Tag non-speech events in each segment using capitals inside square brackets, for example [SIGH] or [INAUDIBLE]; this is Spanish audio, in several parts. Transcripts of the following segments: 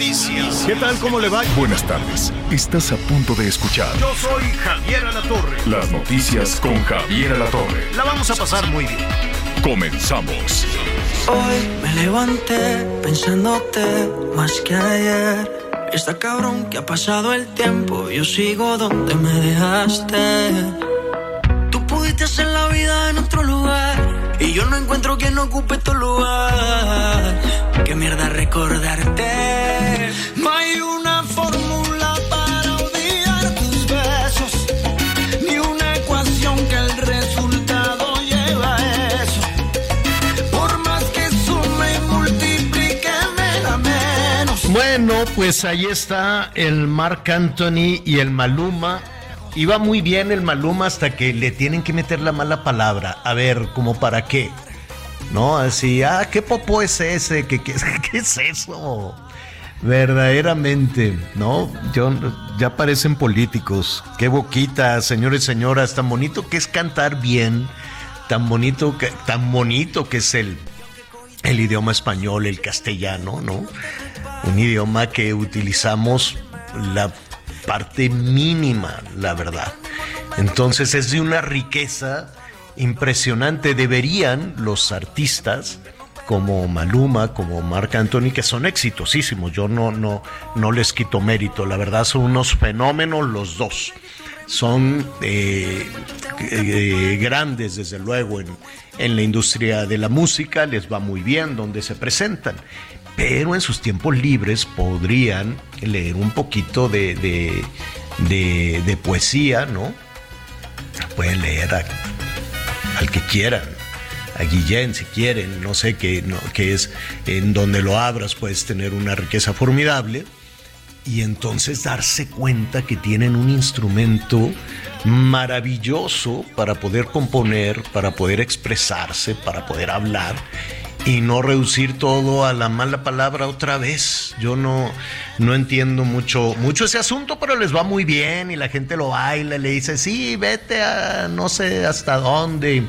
Noticias. ¿Qué tal? ¿Cómo le va? Buenas tardes. Estás a punto de escuchar Yo soy Javier Alatorre. las noticias con Javier Alatorre. La vamos a pasar muy bien. Comenzamos. Hoy me levanté pensándote más que ayer. Está cabrón que ha pasado el tiempo. Yo sigo donde me dejaste. Tú pudiste hacer la vida en otro lugar. Y yo no encuentro quien ocupe tu lugar. Qué mierda recordarte. No hay una fórmula para olvidar tus besos. Ni una ecuación que el resultado lleva a eso. Por más que sume y multiplique, me da menos. Bueno, pues ahí está el Marc Anthony y el Maluma. Iba muy bien el Maluma hasta que le tienen que meter la mala palabra. A ver, ¿como para qué? ¿No? Así, ah, ¿qué popó es ese? [LAUGHS] ¿Qué, es eso? Verdaderamente, ¿no? Yo, ya parecen políticos. Qué boquita, señores señoras, tan bonito que es cantar bien, tan bonito que, tan bonito que es el, el idioma español, el castellano, ¿no? Un idioma que utilizamos la parte mínima, la verdad. Entonces es de una riqueza impresionante. Deberían los artistas como Maluma, como Marc Anthony, que son exitosísimos, yo no, no, no les quito mérito, la verdad son unos fenómenos los dos. Son eh, eh, grandes, desde luego, en, en la industria de la música, les va muy bien donde se presentan pero en sus tiempos libres podrían leer un poquito de, de, de- poesía, ¿no? Pueden leer a- al que quieran, a Guillén si quieren, no sé qué, no, qué es, en donde lo abras puedes tener una riqueza formidable y entonces darse cuenta que tienen un instrumento maravilloso para poder componer, para poder expresarse, para poder hablar y no reducir todo a la mala palabra otra vez. Yo no, no entiendo mucho, mucho ese asunto, pero les va muy bien y la gente lo baila, y le dice, sí, vete a no sé hasta dónde.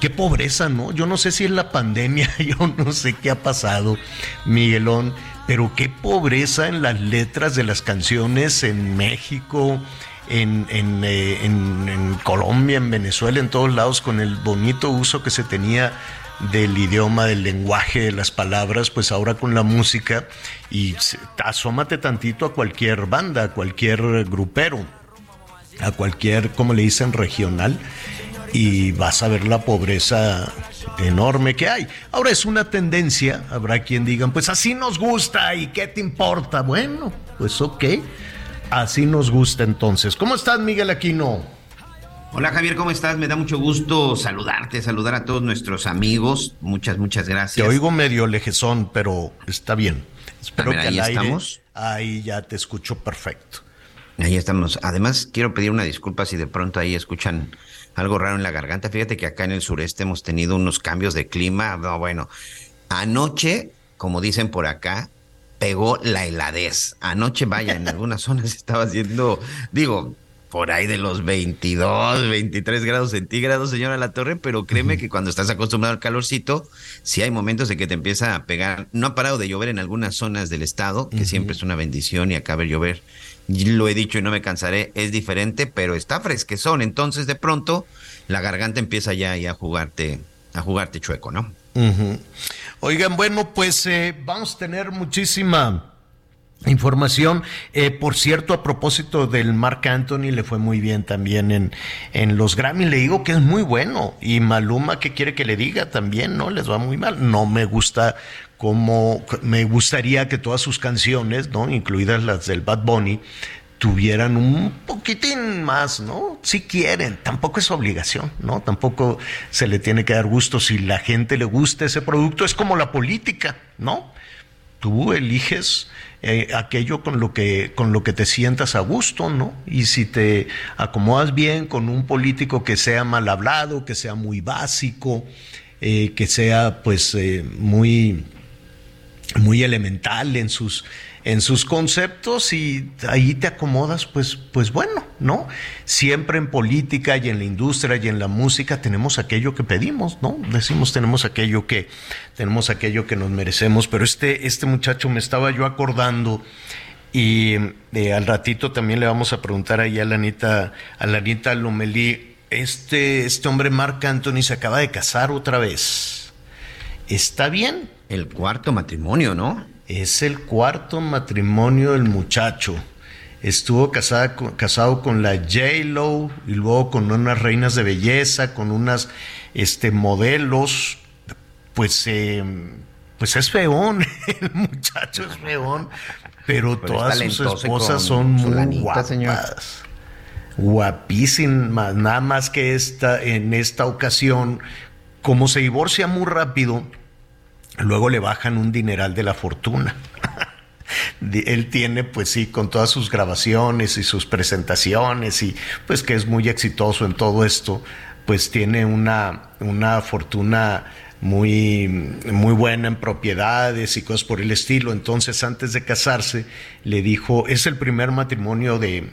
Qué pobreza, ¿no? Yo no sé si es la pandemia, [LAUGHS] yo no sé qué ha pasado, Miguelón, pero qué pobreza en las letras de las canciones en México, en, en, eh, en- en Colombia, en Venezuela, en todos lados, con el bonito uso que se tenía del idioma, del lenguaje, de las palabras, pues ahora con la música, y asómate tantito a cualquier banda, a cualquier grupero a cualquier, como le dicen, regional y vas a ver la pobreza enorme que hay. Ahora es una tendencia, habrá quien digan, pues así nos gusta y qué te importa. Bueno, pues ok, así nos gusta entonces. ¿Cómo estás, Miguel Aquino? Hola Javier, ¿cómo estás? Me da mucho gusto saludarte, saludar a todos nuestros amigos. Muchas, muchas Te gracias. oigo medio lejezón, pero está bien. Espero A ver, que ahí al aire- estamos. Ahí ya te escucho perfecto. Ahí estamos. Además, quiero pedir una disculpa si de pronto ahí escuchan algo raro en la garganta. Fíjate que acá en el sureste hemos tenido unos cambios de clima. No, bueno, anoche, como dicen por acá, pegó la heladez. Anoche, vaya, en [LAUGHS] algunas zonas estaba haciendo, digo, por ahí de los 22, 23 grados centígrados, señora La Torre, pero créeme que cuando estás acostumbrado al calorcito, sí hay momentos de que te empieza a pegar. No ha parado de llover en algunas zonas del estado, que siempre es una bendición y acá ver llover. Lo he dicho y no me cansaré, es diferente, pero está fresquezón. Entonces, de pronto, la garganta empieza ya, ya a jugarte, a jugarte chueco, ¿no? Oigan, bueno, pues eh, vamos a tener muchísima información. Eh, por cierto, a propósito del Mark Anthony, le fue muy bien también en, en los Grammy. Le digo que es muy bueno. Y Maluma, ¿qué quiere que le diga? También, ¿no? Les va muy mal. No me gusta como me gustaría que todas sus canciones, ¿no? Incluidas las del Bad Bunny, tuvieran un poquitín más, ¿no? Si quieren, tampoco es obligación, ¿no? Tampoco se le tiene que dar gusto si la gente le gusta ese producto, es como la política, ¿no? Tú eliges eh, aquello con lo que con lo que te sientas a gusto, ¿no? Y si te acomodas bien con un político que sea mal hablado, que sea muy básico, eh, que sea pues eh, muy muy elemental en sus en sus conceptos y ahí te acomodas, pues, pues bueno, ¿no? Siempre en política y en la industria y en la música tenemos aquello que pedimos, ¿no? Decimos tenemos aquello que, tenemos aquello que nos merecemos, pero este, este muchacho me estaba yo acordando y eh, al ratito también le vamos a preguntar ahí a la Anita, a la Anita Lomelí, este, este hombre Marc Anthony se acaba de casar otra vez. ¿Está bien? El cuarto matrimonio, ¿no? Es el cuarto matrimonio del muchacho. Estuvo casada, casado con la J-Lo y luego con unas reinas de belleza, con unas este, modelos. Pues, eh, pues es feón, [LAUGHS] el muchacho es feón, pero, todas sus esposas son muy guapas. Guapísimas, nada más que esta, en esta ocasión, como se divorcia muy rápido, luego le bajan un dineral de la fortuna. [LAUGHS] Él tiene, pues sí, con todas sus grabaciones y sus presentaciones y pues que es muy exitoso en todo esto, pues tiene una, una fortuna muy, muy buena en propiedades y cosas por el estilo. Entonces, antes de casarse, le dijo, es el primer matrimonio de,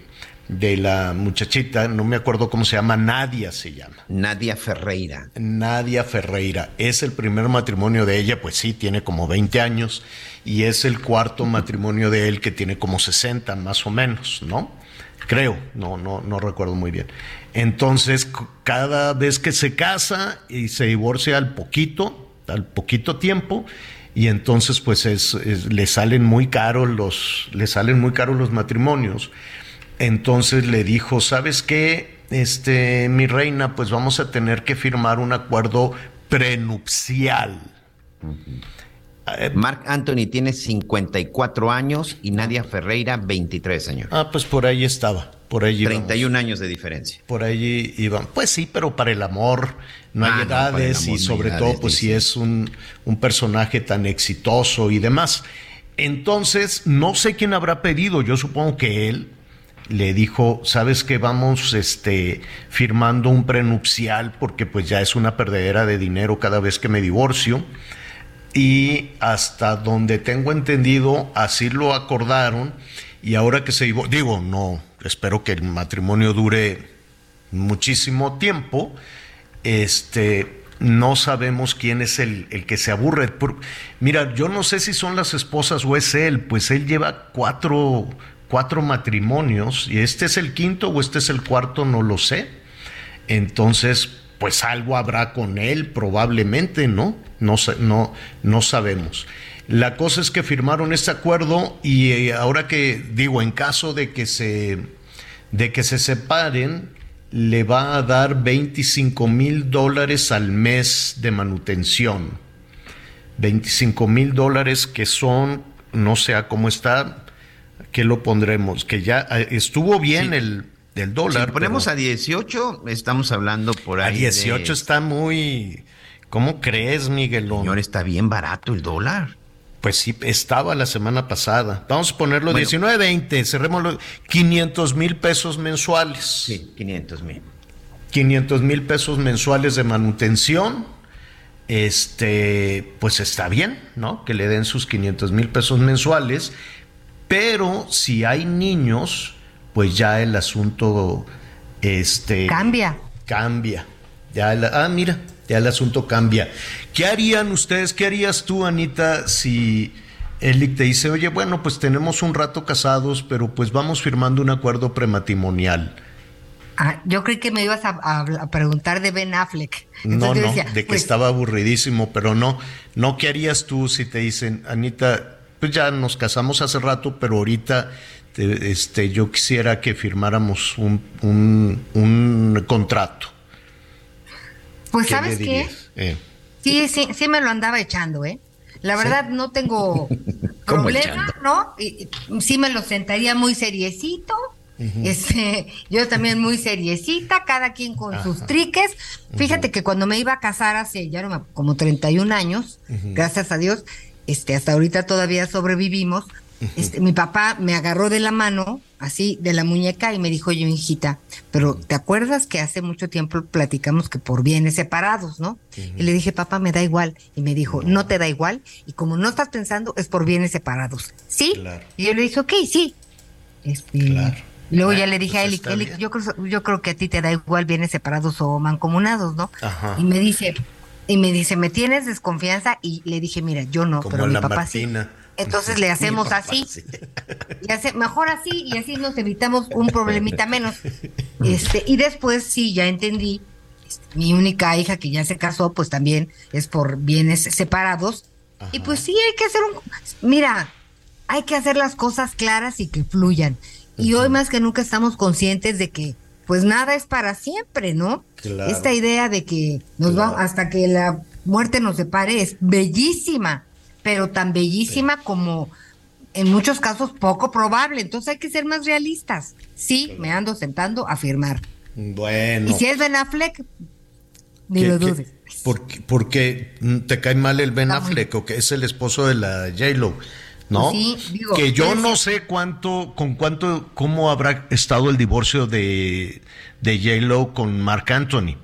de la muchachita, no me acuerdo cómo se llama, Nadia se llama. Nadia Ferreira. Nadia Ferreira. Es el primer matrimonio de ella, pues sí, tiene como 20 años, y es el cuarto matrimonio de él que tiene como 60 más o menos, ¿no? Creo, no, no, no recuerdo muy bien. Entonces, cada vez que se casa y se divorcia al poquito, al poquito tiempo, y entonces pues es, le salen muy caros los, le salen muy caros los matrimonios entonces le dijo, ¿sabes qué? Este, mi reina, pues vamos a tener que firmar un acuerdo prenupcial. Eh, Mark Anthony tiene 54 años y Nadia Ferreira 23 años. Ah, pues por ahí estaba, por ahí 31 años de diferencia. Por ahí iban. Pues sí, pero para el amor no hay ah, edades y sobre todo pues si es un, un personaje tan exitoso y demás. Entonces, no sé quién habrá pedido, yo supongo que él, le dijo, sabes que vamos este, firmando un prenupcial porque pues ya es una perdedera de dinero cada vez que me divorcio. Y hasta donde tengo entendido, así lo acordaron. Y ahora que se digo, no, espero que el matrimonio dure muchísimo tiempo. Este, no sabemos quién es el, el que se aburre. mira, yo no sé si son las esposas o es él, pues él lleva cuatro cuatro matrimonios y este es el quinto o este es el cuarto, no lo sé. Entonces, pues algo habrá con él probablemente, ¿no? No, no, no sabemos. La cosa es que firmaron este acuerdo y eh, ahora que digo, en caso de que se, de que se separen, le va a dar 25 mil dólares al mes de manutención. 25 mil dólares que son, no sé cómo está, que lo pondremos? Que ya eh, estuvo bien el, el, dólar. Si ponemos a 18, estamos hablando por ahí. A 18 está muy. ¿Cómo crees, Miguelón? Señor, está bien barato el dólar. Pues sí, estaba la semana pasada. Vamos a ponerlo 19.20, cerrémoslo. 500 mil pesos mensuales. Sí, 500 mil. 500 mil pesos mensuales de manutención. Este, pues está bien, ¿no? Que le den sus 500 mil pesos mensuales pero si hay niños, pues ya el asunto este cambia. Cambia. Ya ah, mira, ya el asunto cambia. ¿Qué harían ustedes? ¿Qué harías tú, Anita, si Elic te dice, oye, bueno, pues tenemos un rato casados, pero pues vamos firmando un acuerdo prematrimonial? Ah, yo creí que me ibas a, preguntar de Ben Affleck. no, no, de que pues estaba aburridísimo, pero no. No, ¿qué harías tú si te dicen, Anita, pues ya nos casamos hace rato, pero ahorita este, yo quisiera que firmáramos un, un, contrato. Pues sabes qué? Eh. Sí, sí, sí me lo andaba echando, ¿eh? La verdad no tengo [LAUGHS] problema, ¿no? Y, sí me lo sentaría muy seriecito, este, yo también muy seriecita, cada quien con sus triques. Fíjate que cuando me iba a casar hace ya no como 31 años, gracias a Dios, este, hasta ahorita todavía sobrevivimos. Este, mi papá me agarró de la mano, así, de la muñeca, y me dijo, yo, hijita, pero ¿te acuerdas que hace mucho tiempo platicamos que por bienes separados, ¿no? Y le dije, papá, me da igual. Y me dijo, no, te da igual. Y como no estás pensando, es por bienes separados. ¿Sí? Y yo le dije, ok, sí. Este, Luego ya le dije a él, pues yo, creo, yo creo que a ti te da igual bienes separados o mancomunados, ¿no? Y me dice, y me dice, ¿me tienes desconfianza? Y le dije, mira, yo no, pero mi papá sí. Entonces [LAUGHS] le hacemos así. Y [LAUGHS] hace, mejor así y así nos evitamos un problemita menos. [LAUGHS] Este, y después sí, ya entendí. Este, mi única hija que ya se casó, pues también es por bienes separados. Y pues sí, hay que hacer un... Mira, hay que hacer las cosas claras y que fluyan. Y hoy más que nunca estamos conscientes de que pues nada es para siempre, ¿no? Esta idea de que nos va hasta que la muerte nos separe es bellísima, pero tan bellísima como en muchos casos poco probable. Entonces hay que ser más realistas. Sí, me ando sentando a firmar. Bueno. Y si es Ben Affleck, ni lo dudes. Porque, te cae mal el Ben Affleck o que es el esposo de la J-Lo. ¿No? que yo no sé cuánto, con cuánto, cómo habrá estado el divorcio de, de J-Lo con Mark Anthony,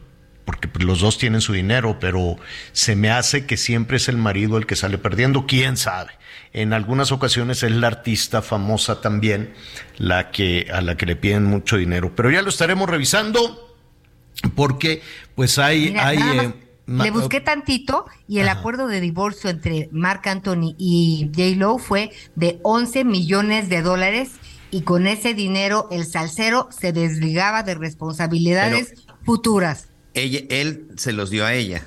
porque pues, los dos tienen su dinero, pero se me hace que siempre es el marido el que sale perdiendo, quién sabe. En algunas ocasiones es la artista famosa también la que a la que le piden mucho dinero, pero ya lo estaremos revisando porque pues hay hay eh, le busqué tantito y el acuerdo de divorcio entre Mark Anthony y J. Lo fue de 11 millones de dólares y con ese dinero el salsero se desligaba de responsabilidades futuras. Ella, él se los dio a ella.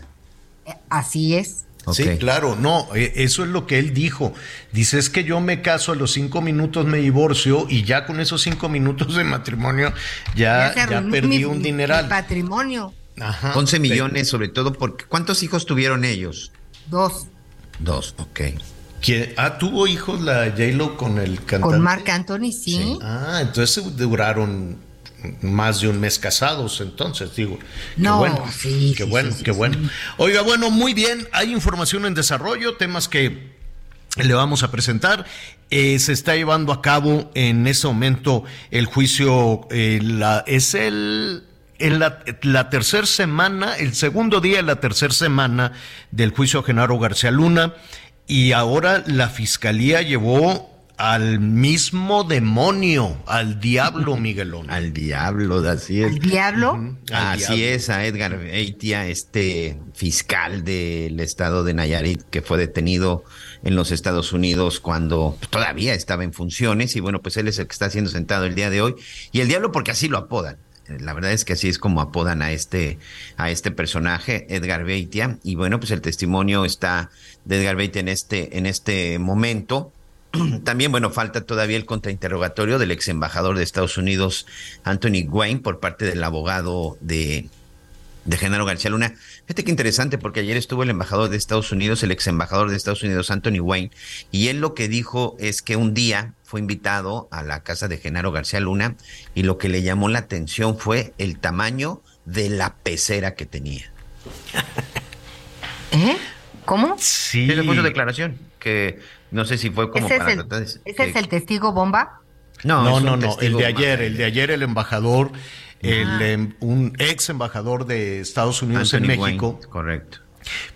Eh, así es. Sí, claro, no, e, eso es lo que él dijo. Dice, es que yo me caso a los cinco minutos, me divorcio y ya con esos cinco minutos de matrimonio ya, ya, perdí un dineral. patrimonio. 11 millones, sobre todo porque. ¿Cuántos hijos tuvieron ellos? Dos. Dos, ok. ¿Quién? Ah, tuvo hijos la J-Lo con el cantante. Con Marc Anthony, sí. Ah, entonces duraron más de un mes casados, entonces digo. No, bueno, sí. Qué bueno, qué bueno. Oiga, bueno, muy bien. Hay información en desarrollo, temas que le vamos a presentar. Eh, se está llevando a cabo en ese momento el juicio, eh, la, es el en la, la tercera semana, el segundo día de la tercera semana del juicio a Genaro García Luna, y ahora la fiscalía llevó al mismo demonio, al diablo, [LAUGHS] Miguelón. al diablo, así es. ¿Al diablo? así es, a Edgar Eitia, este fiscal del estado de Nayarit, que fue detenido en los Estados Unidos cuando todavía estaba en funciones, y bueno, pues él es el que está siendo sentado el día de hoy. Y el diablo porque así lo apodan. La verdad es que así es como apodan a este, a este personaje, Edgar Beitia. Y bueno, pues el testimonio está de Edgar Beitia en este, en este momento. [CLEARS THROAT] También, bueno, falta todavía el contrainterrogatorio del ex embajador de Estados Unidos, Anthony Wayne, por parte del abogado de, de Genaro García Luna. Fíjate qué interesante, porque ayer estuvo el embajador de Estados Unidos, el ex embajador de Estados Unidos, Anthony Wayne, y él lo que dijo es que un día fue invitado a la casa de Genaro García Luna y lo que le llamó la atención fue el tamaño de la pecera que tenía. [LAUGHS] ¿Eh? ¿Cómo? Sí. Fue su declaración, que no sé si fue como ¿Ese para es el, ¿Ese es el testigo bomba? No, no, no, no, el de ayer, el de ayer el embajador el, em, un ex embajador de Estados Unidos en México. correcto.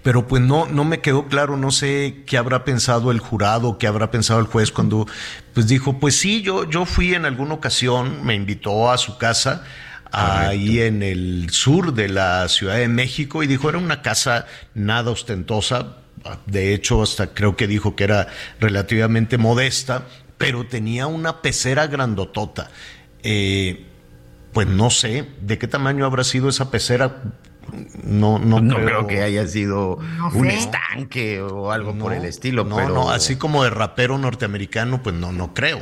Pero pues no, no me quedó claro, no sé qué habrá pensado el jurado, qué habrá pensado el juez cuando pues dijo, pues sí, yo, yo fui en alguna ocasión, me invitó a su casa ahí en el sur de la Ciudad de México y dijo, era una casa nada ostentosa, de hecho hasta creo que dijo que era relativamente modesta, pero tenía una pecera grandotota. Eh, pues no sé de qué tamaño habrá sido esa pecera. No, no, no creo, que haya sido un estanque o algo por el estilo. No, no, así como de rapero norteamericano, pues no, no creo.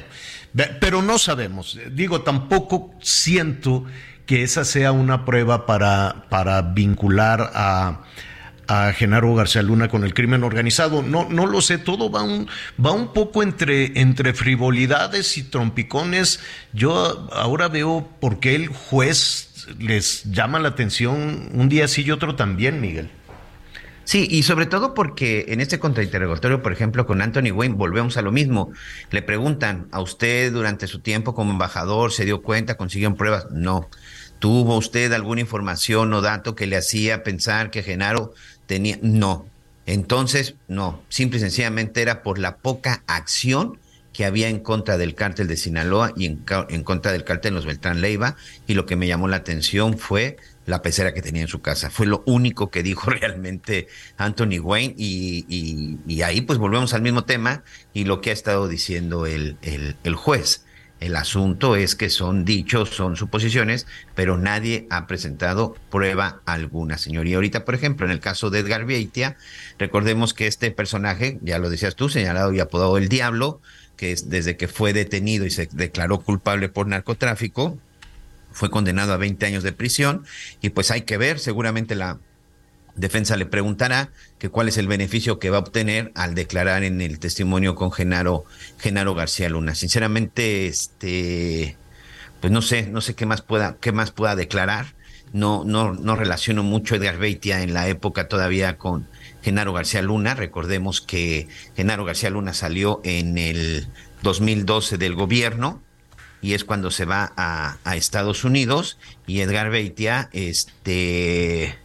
Pero no sabemos. Digo, tampoco siento que esa sea una prueba para, para vincular a, a Genaro García Luna con el crimen organizado. No, no lo sé, todo va un, va un poco entre, entre frivolidades y trompicones. Yo ahora veo por qué el juez les llama la atención un día sí y otro también, Miguel. Sí, y sobre todo porque en este contrainterrogatorio, por ejemplo, con Anthony Wayne, volvemos a lo mismo. Le preguntan, ¿a usted durante su tiempo como embajador se dio cuenta, consiguieron pruebas? No. ¿Tuvo usted alguna información o dato que le hacía pensar que Genaro tenía? No. Entonces, no. Simple y sencillamente era por la poca acción que había en contra del cártel de Sinaloa y en, en contra del cártel de los Beltrán Leiva. Y lo que me llamó la atención fue la pecera que tenía en su casa. Fue lo único que dijo [LAUGHS] realmente Anthony Wayne y, y, ahí pues volvemos al mismo tema y lo que ha estado diciendo el, el, juez. El asunto es que son dichos, son suposiciones, pero nadie ha presentado prueba alguna, señor. Y ahorita, por ejemplo, en el caso de Edgar Beitia, recordemos que este personaje, ya lo decías tú, señalado y apodado el Diablo, que es desde que fue detenido y se declaró culpable por narcotráfico, fue condenado a 20 años de prisión y pues hay que ver, seguramente la defensa le preguntará que cuál es el beneficio que va a obtener al declarar en el testimonio con Genaro, Genaro García Luna. Sinceramente, este, pues no sé, no sé qué más pueda, qué más pueda declarar. No, no, no relaciono mucho a Edgar Beitia en la época todavía con Genaro García Luna. Recordemos que Genaro García Luna salió en el 2012 del gobierno y es cuando se va a, Estados Unidos y Edgar Beitia, este,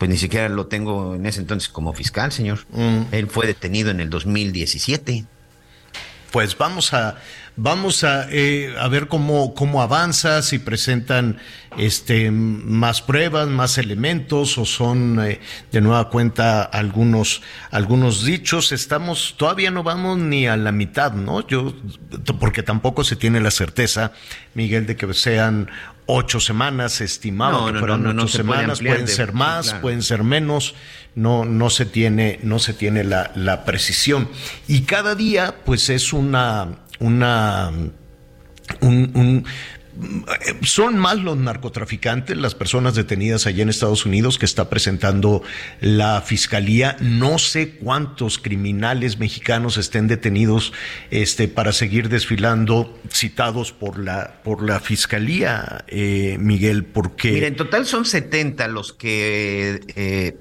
pues ni siquiera lo tengo en ese entonces como fiscal, señor. Mm. Él fue detenido en el 2017. Pues vamos a Vamos a, eh, a ver cómo, cómo avanza, si presentan este, más pruebas, más elementos o son eh, de nueva cuenta algunos, algunos dichos. Estamos, todavía no vamos ni a la mitad, ¿no? Yo, porque tampoco se tiene la certeza, Miguel, de que sean ocho semanas, estimado no, no, ocho semanas, pueden ser más, pueden ser menos, no, no se tiene, no se tiene la, la precisión. Y cada día, pues es una, una un, son más los narcotraficantes, las personas detenidas allá en Estados Unidos que está presentando la fiscalía. No sé cuántos criminales mexicanos estén detenidos este, para seguir desfilando, citados por la, por la fiscalía, eh, Miguel, porque. Mira, en total son 70 los que eh,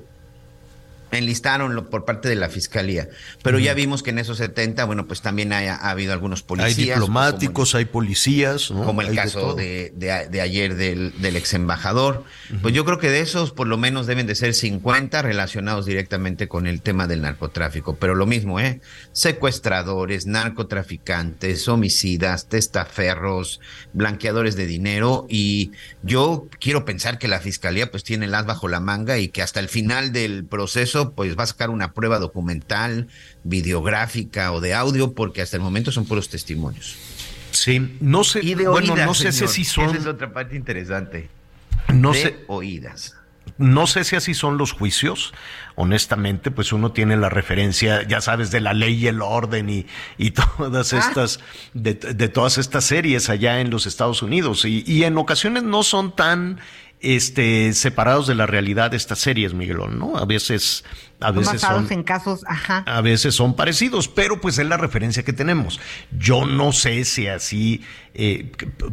enlistaron por parte de la fiscalía. Pero ya vimos que en esos 70, bueno, pues también ha habido algunos policías. Hay diplomáticos, hay policías, ¿no? Como el caso de, de, ayer del, del ex embajador. Pues yo creo que de esos por lo menos deben de ser 50 relacionados directamente con el tema del narcotráfico. Pero lo mismo, ¿eh? Secuestradores, narcotraficantes, homicidas, testaferros, blanqueadores de dinero. Y yo quiero pensar que la fiscalía pues tiene las bajo la manga y que hasta el final del proceso pues va a sacar una prueba documental, videográfica o de audio, porque hasta el momento son puros testimonios. Sí, no sé, bueno, no sé si son. Esa es otra parte interesante. No sé. Oídas. No sé si así son los juicios. Honestamente, pues uno tiene la referencia, ya sabes, de la ley y el orden y, y [LAUGHS] todas ah. estas, de, todas estas series allá en los Estados Unidos. Y, y en ocasiones no son tan este, separados de la realidad de estas series, Miguelón, ¿no? A veces, a veces son, en casos, ajá. A veces son parecidos, pero pues es la referencia que tenemos. Yo no sé si así, eh,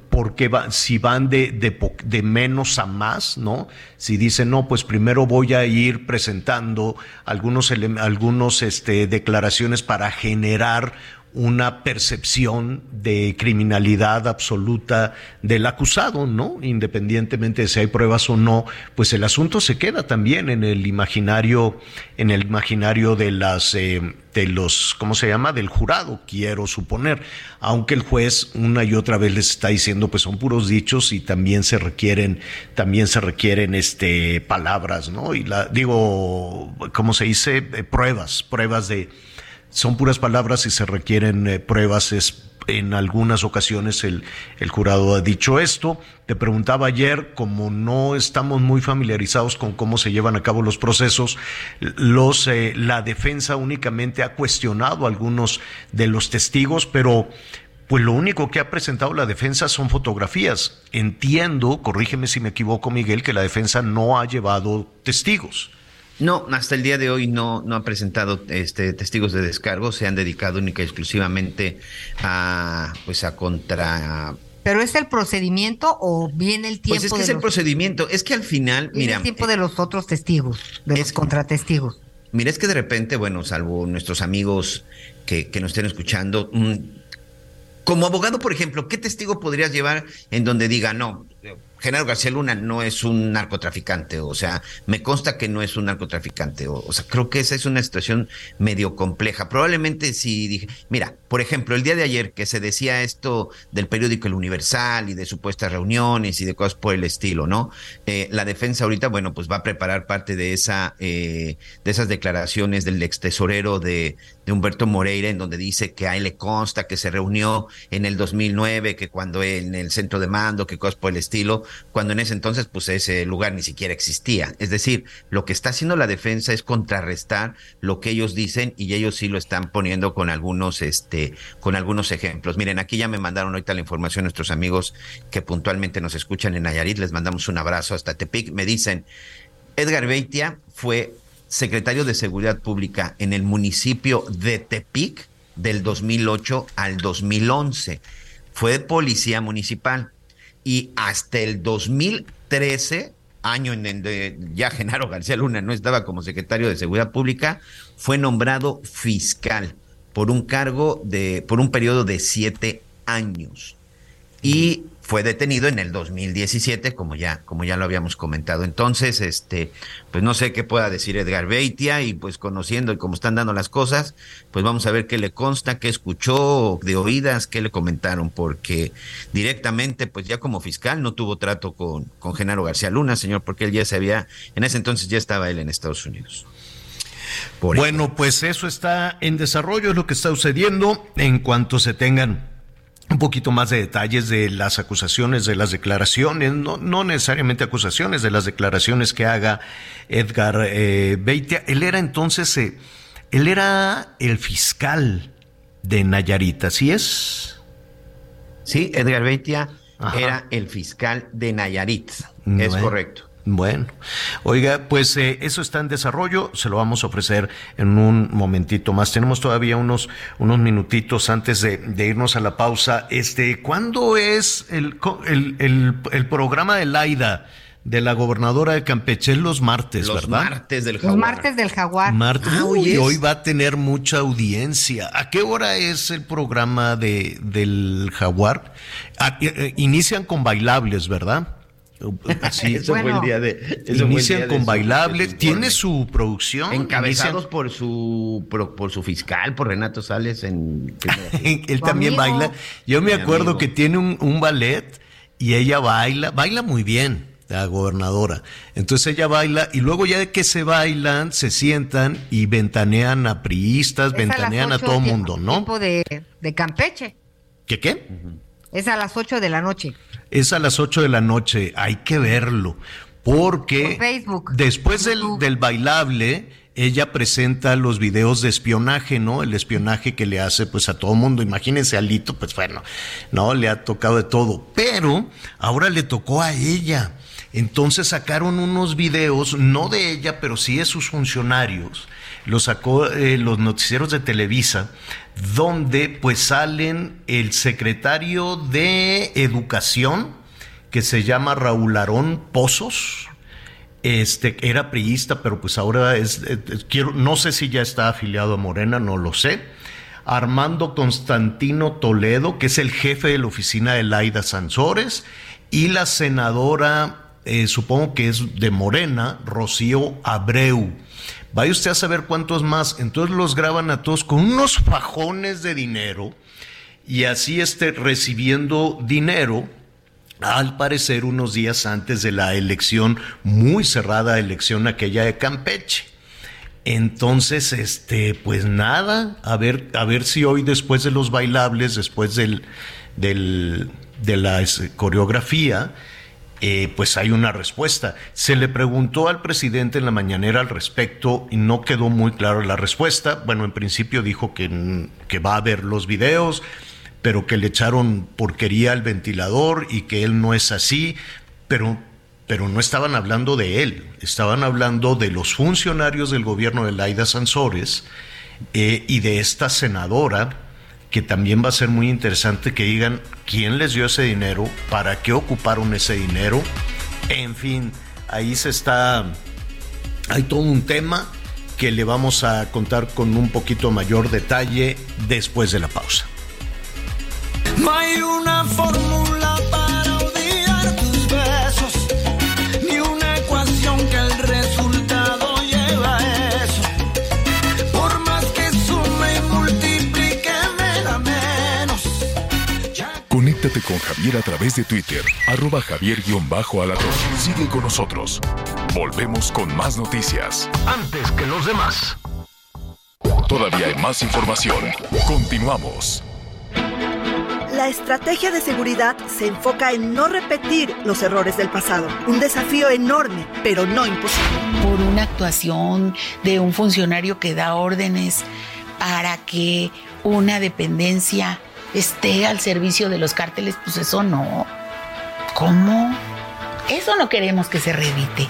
porque va, si van de, de, de, menos a más, ¿no? Si dicen, no, pues primero voy a ir presentando algunos, algunos, este, declaraciones para generar una percepción de criminalidad absoluta del acusado, ¿no? Independientemente de si hay pruebas o no, pues el asunto se queda también en el imaginario, en el imaginario de las eh, de los, ¿cómo se llama? del jurado, quiero suponer, aunque el juez una y otra vez les está diciendo, pues son puros dichos y también se requieren, también se requieren este palabras, ¿no? Y la digo, ¿cómo se dice? Eh, pruebas, pruebas de son puras palabras y se requieren eh, pruebas. Es, en algunas ocasiones el, el, jurado ha dicho esto. Te preguntaba ayer, como no estamos muy familiarizados con cómo se llevan a cabo los procesos, los, eh, la defensa únicamente ha cuestionado algunos de los testigos, pero pues lo único que ha presentado la defensa son fotografías. Entiendo, corrígeme si me equivoco Miguel, que la defensa no ha llevado testigos. No, hasta el día de hoy no, no ha presentado este, testigos de descargo, se han dedicado única y exclusivamente a, pues a contra... ¿Pero es el procedimiento o viene el tiempo? Pues es que es el procedimiento, es que al final, mira... el tiempo de los otros testigos, de los contratestigos. Mira, es que de repente, bueno, salvo nuestros amigos que, que nos estén escuchando, mm, como abogado, por ejemplo, ¿qué testigo podrías llevar en donde diga, no, Genaro García Luna no es un narcotraficante, o sea, me consta que no es un narcotraficante, o, sea, creo que esa es una situación medio compleja. Probablemente si dije, mira, por ejemplo, el día de ayer que se decía esto del periódico El Universal y de supuestas reuniones y de cosas por el estilo, ¿no? Eh, la defensa ahorita, bueno, pues va a preparar parte de esa, eh, de esas declaraciones del ex tesorero de, de Humberto Moreira, en donde dice que a él le consta que se reunió en el 2009, que cuando en el centro de mando, que cosas por el estilo, cuando en ese entonces pues ese lugar ni siquiera existía. Es decir, lo que está haciendo la defensa es contrarrestar lo que ellos dicen y ellos sí lo están poniendo con algunos, este, con algunos ejemplos. Miren, aquí ya me mandaron ahorita la información nuestros amigos que puntualmente nos escuchan en Nayarit, les mandamos un abrazo hasta Tepic, me dicen, Edgar Beitia fue secretario de Seguridad Pública en el municipio de Tepic del 2008 al 2011. Fue policía municipal y hasta el 2013, año en donde ya Genaro García Luna no estaba como secretario de Seguridad Pública, fue nombrado fiscal por un cargo de, por un periodo de siete años. Y fue detenido en el 2017, como ya, como ya lo habíamos comentado. Entonces, este, pues no sé qué pueda decir Edgar Beitia, y pues conociendo y cómo están dando las cosas, pues vamos a ver qué le consta, qué escuchó de oídas, qué le comentaron, porque directamente, pues ya como fiscal no tuvo trato con, con Genaro García Luna, señor, porque él ya se había, en ese entonces ya estaba él en Estados Unidos. bueno, pues eso está en desarrollo, es lo que está sucediendo en cuanto se tengan un poquito más de detalles de las acusaciones, de las declaraciones, no, no necesariamente acusaciones, de las declaraciones que haga Edgar eh, Beitia. Él era entonces, eh, él era el fiscal de Nayarit, ¿así es? Sí, Edgar Beitia era el fiscal de Nayarit, es correcto. Bueno, oiga, pues eh, eso está en desarrollo, se lo vamos a ofrecer en un momentito más. Tenemos todavía unos, unos minutitos antes de, irnos a la pausa. Este, ¿cuándo es el, el, el, programa de Laida? de la gobernadora de Campeche los martes, los ¿verdad? Martes del jaguar. Los martes del jaguar. Martes. Ah, hoy va a tener mucha audiencia. ¿A qué hora es el programa de, del jaguar? Ah, eh, eh, inician con bailables, ¿verdad? Sí, [LAUGHS] eso fue el día de. inician con bailables, tiene su producción. Encabezados por su por, su fiscal, por Renato Sales. En, [LAUGHS] Él también baila. Yo me acuerdo que tiene un, ballet y ella baila, baila muy bien, la gobernadora. Entonces ella baila y luego ya de que se bailan, se sientan y ventanean a priistas, ventanean a, todo mundo, ¿no? Tiempo de, de Campeche. ¿Qué qué? Es a las 8 de la noche. Es a las 8 de la noche, hay que verlo. Porque después del, del bailable, ella presenta los videos de espionaje, ¿no? El espionaje que le hace pues a todo mundo. Imagínense a Lito, pues bueno, no, le ha tocado de todo. Pero ahora le tocó a ella. Entonces sacaron unos videos, no de ella, pero sí de sus funcionarios. Los sacó eh, los noticieros de Televisa, donde pues salen el secretario de Educación, que se llama Raúl Arón Pozos, este era priista, pero pues ahora es, eh, eh, quiero, no sé si ya está afiliado a Morena, no lo sé. Armando Constantino Toledo, que es el jefe de la oficina de Laida Sansores, y la senadora, supongo que es de Morena, Rocío Abreu. Vaya usted a saber cuántos más. Entonces los graban a todos con unos fajones de dinero y así esté recibiendo dinero al parecer unos días antes de la elección, muy cerrada elección aquella de Campeche. Entonces, este, pues nada, a ver, a ver si hoy después de los bailables, después del, del de la coreografía, eh, pues hay una respuesta. Se le preguntó al presidente en la mañanera al respecto y no quedó muy clara la respuesta. Bueno, en principio dijo que, que va a ver los videos, pero que le echaron porquería al ventilador y que él no es así, pero pero no estaban hablando de él, estaban hablando de los funcionarios del gobierno de Laida Sansores eh, y de esta senadora, que también va a ser muy interesante que digan quién les dio ese dinero, para qué ocuparon ese dinero, en fin, ahí se está, hay todo un tema que le vamos a contar con un poquito mayor detalle después de la pausa. Hay una fórmula Conéctate con Javier a través de Twitter, arroba javier-alatón. Sigue con nosotros. Volvemos con más noticias. Antes que los demás. Todavía hay más información. Continuamos. La estrategia de seguridad se enfoca en no repetir los errores del pasado. Un desafío enorme, pero no imposible. Por una actuación de un funcionario que da órdenes para que una dependencia esté al servicio de los cárteles, pues eso no. ¿Cómo? Eso no queremos que se reedite.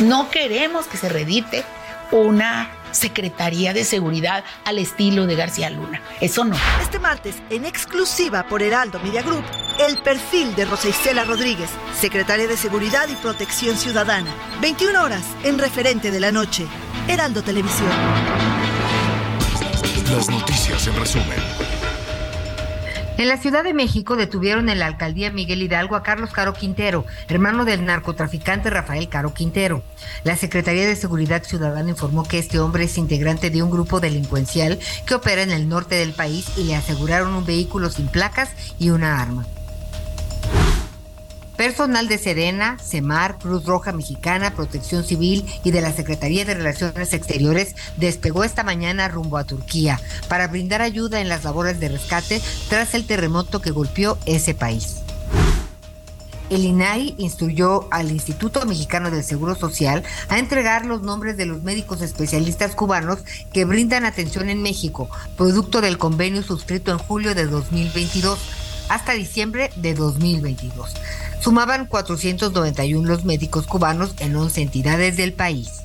No queremos que se reedite una Secretaría de Seguridad al estilo de García Luna. Eso no. Este martes, en exclusiva por Heraldo Media Group, el perfil de Rosa Isela Rodríguez, secretaria de Seguridad y Protección Ciudadana. 21 horas en referente de la noche. Heraldo Televisión. Las noticias en resumen. En la Ciudad de México detuvieron en la alcaldía Miguel Hidalgo a Carlos Caro Quintero, hermano del narcotraficante Rafael Caro Quintero. La Secretaría de Seguridad Ciudadana informó que este hombre es integrante de un grupo delincuencial que opera en el norte del país y le aseguraron un vehículo sin placas y una arma. Personal de Serena, CEMAR, Cruz Roja Mexicana, Protección Civil y de la Secretaría de Relaciones Exteriores despegó esta mañana rumbo a Turquía para brindar ayuda en las labores de rescate tras el terremoto que golpeó ese país. El INAI instruyó al Instituto Mexicano del Seguro Social a entregar los nombres de los médicos especialistas cubanos que brindan atención en México, producto del convenio suscrito en julio de 2022 hasta diciembre de 2022. Sumaban 491 los médicos cubanos en 11 entidades del país.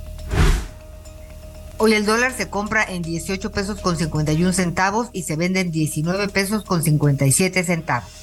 Hoy el dólar se compra en 18 pesos con 51 centavos y se vende en 19 pesos con 57 centavos.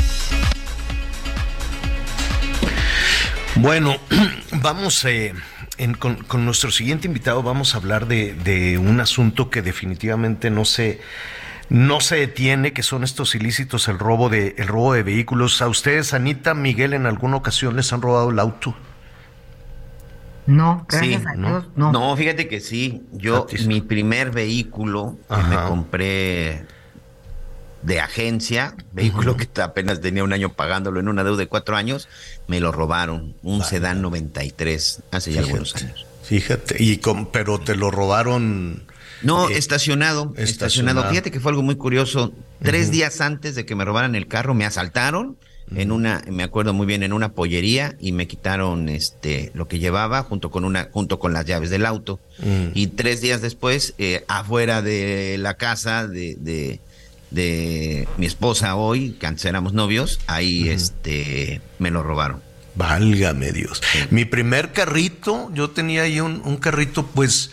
Bueno, [CLEARS THROAT] vamos eh, en, con, con, nuestro siguiente invitado vamos a hablar de, de, un asunto que definitivamente no se no se detiene, que son estos ilícitos, el robo de el robo de vehículos. A ustedes, Anita, Miguel, en alguna ocasión les han robado el auto. No, gracias sí, a no, Dios, no. No, fíjate que sí. Yo, mi primer vehículo que me compré de agencia, vehículo uh -huh. que apenas tenía un año pagándolo en una deuda de cuatro años, me lo robaron, un vale. sedán 93, hace ya algunos años. Fíjate, y con, pero te lo robaron. No, eh, estacionado, estacionado, estacionado. Fíjate que fue algo muy curioso. Tres uh -huh. días antes de que me robaran el carro, me asaltaron uh -huh. en una, me acuerdo muy bien, en una pollería y me quitaron este lo que llevaba junto con una, junto con las llaves del auto. Y tres días después, eh, afuera de la casa de, de de mi esposa hoy, que antes éramos novios, ahí uh -huh. este me lo robaron. Válgame Dios. Sí. Mi primer carrito, yo tenía ahí un, un, carrito, pues,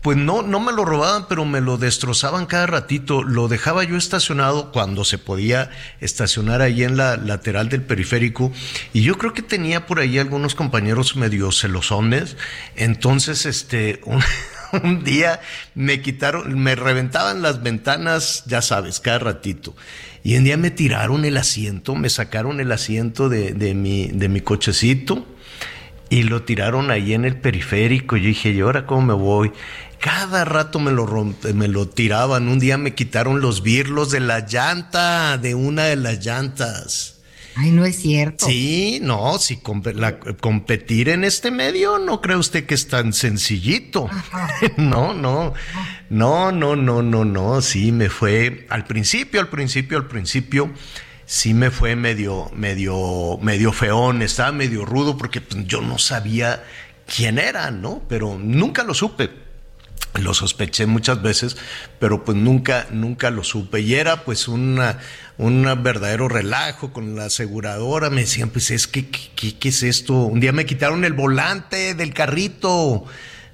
pues no, no me lo robaban, pero me lo destrozaban cada ratito. Lo dejaba yo estacionado cuando se podía estacionar ahí en la lateral del periférico. Y yo creo que tenía por ahí algunos compañeros medio celosones. Entonces, este, un, [LAUGHS] [LAUGHS] un día me quitaron, me reventaban las ventanas, ya sabes, cada ratito. Y un día me tiraron el asiento, me sacaron el asiento de, de, mi, de mi cochecito y lo tiraron ahí en el periférico. Yo dije, ¿y ahora cómo me voy? Cada rato me lo, me lo tiraban. Un día me quitaron los birlos de la llanta, de una de las llantas. Ay, no es cierto. Sí, no, si competir en este medio no cree usted que es tan sencillito. [LAUGHS] no, no, no, no, no, no, no, sí me fue al principio, al principio, al principio sí me fue medio, medio, medio feón, estaba medio rudo porque pues, yo no sabía quién era, ¿no? Pero nunca lo supe lo sospeché muchas veces, pero pues nunca, nunca lo supe. Y era pues una, un verdadero relajo con la aseguradora. Me decían, pues es que, ¿qué, es esto? Un día me quitaron el volante del carrito.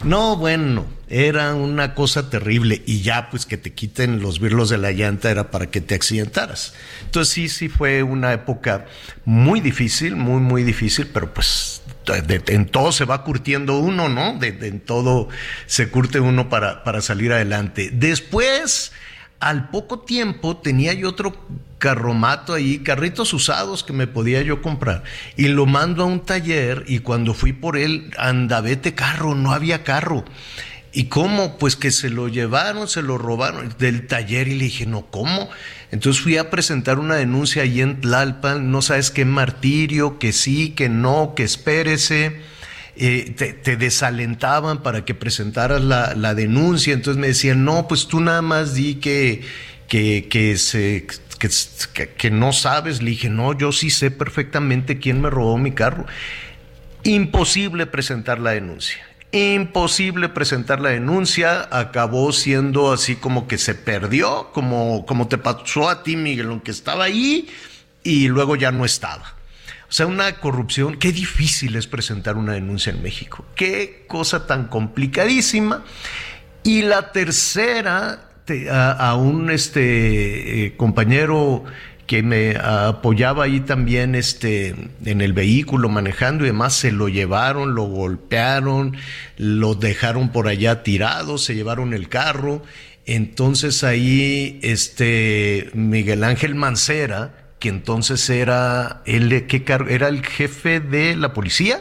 No, bueno, era una cosa terrible. Y ya pues que te quiten los birlos de la llanta era para que te accidentaras. Entonces sí, sí fue una época muy difícil, muy, muy difícil, pero pues en todo se va curtiendo uno, ¿no? En todo se curte uno para, para salir adelante. Después, al poco tiempo, tenía yo otro carromato ahí, carritos usados que me podía yo comprar. Y lo mando a un taller y cuando fui por él, anda, vete carro, no había carro. ¿Y cómo? Pues que se lo llevaron, se lo robaron del taller y le dije, no, ¿cómo? Entonces fui a presentar una denuncia ahí en Tlalpan, no sabes qué martirio, que sí, que no, que espérese. Eh, te, desalentaban para que presentaras la, denuncia, entonces me decían, no, pues tú nada más di que, que, que, no sabes. Le dije, no, yo sí sé perfectamente quién me robó mi carro. Imposible presentar la denuncia imposible presentar la denuncia, acabó siendo así como que se perdió, como, como te pasó a ti, Miguel, aunque estaba ahí y luego ya no estaba. O sea, una corrupción, qué difícil es presentar una denuncia en México, qué cosa tan complicadísima. Y la tercera, a, un este, eh, compañero que me apoyaba ahí también este, en el vehículo manejando y demás, se lo llevaron, lo golpearon, lo dejaron por allá tirado, se llevaron el carro. Entonces ahí este Miguel Ángel Mancera, que entonces era el ¿qué era el jefe de la policía,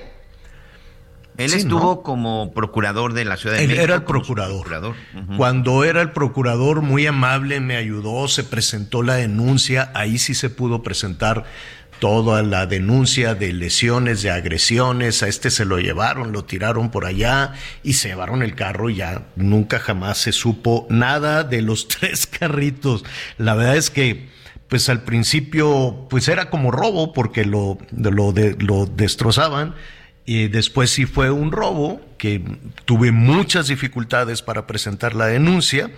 él estuvo como procurador de la Ciudad de Él Era el procurador. Cuando era el procurador, muy amable, me ayudó, se presentó la denuncia, ahí sí se pudo presentar toda la denuncia de lesiones, de agresiones, a este se lo llevaron, lo tiraron por allá y se llevaron el carro y ya nunca jamás se supo nada de los [LAUGHS] tres carritos. La verdad es que pues al principio pues era como robo porque lo, lo, lo destrozaban y después sí fue un robo, que tuve muchas dificultades para presentar la denuncia.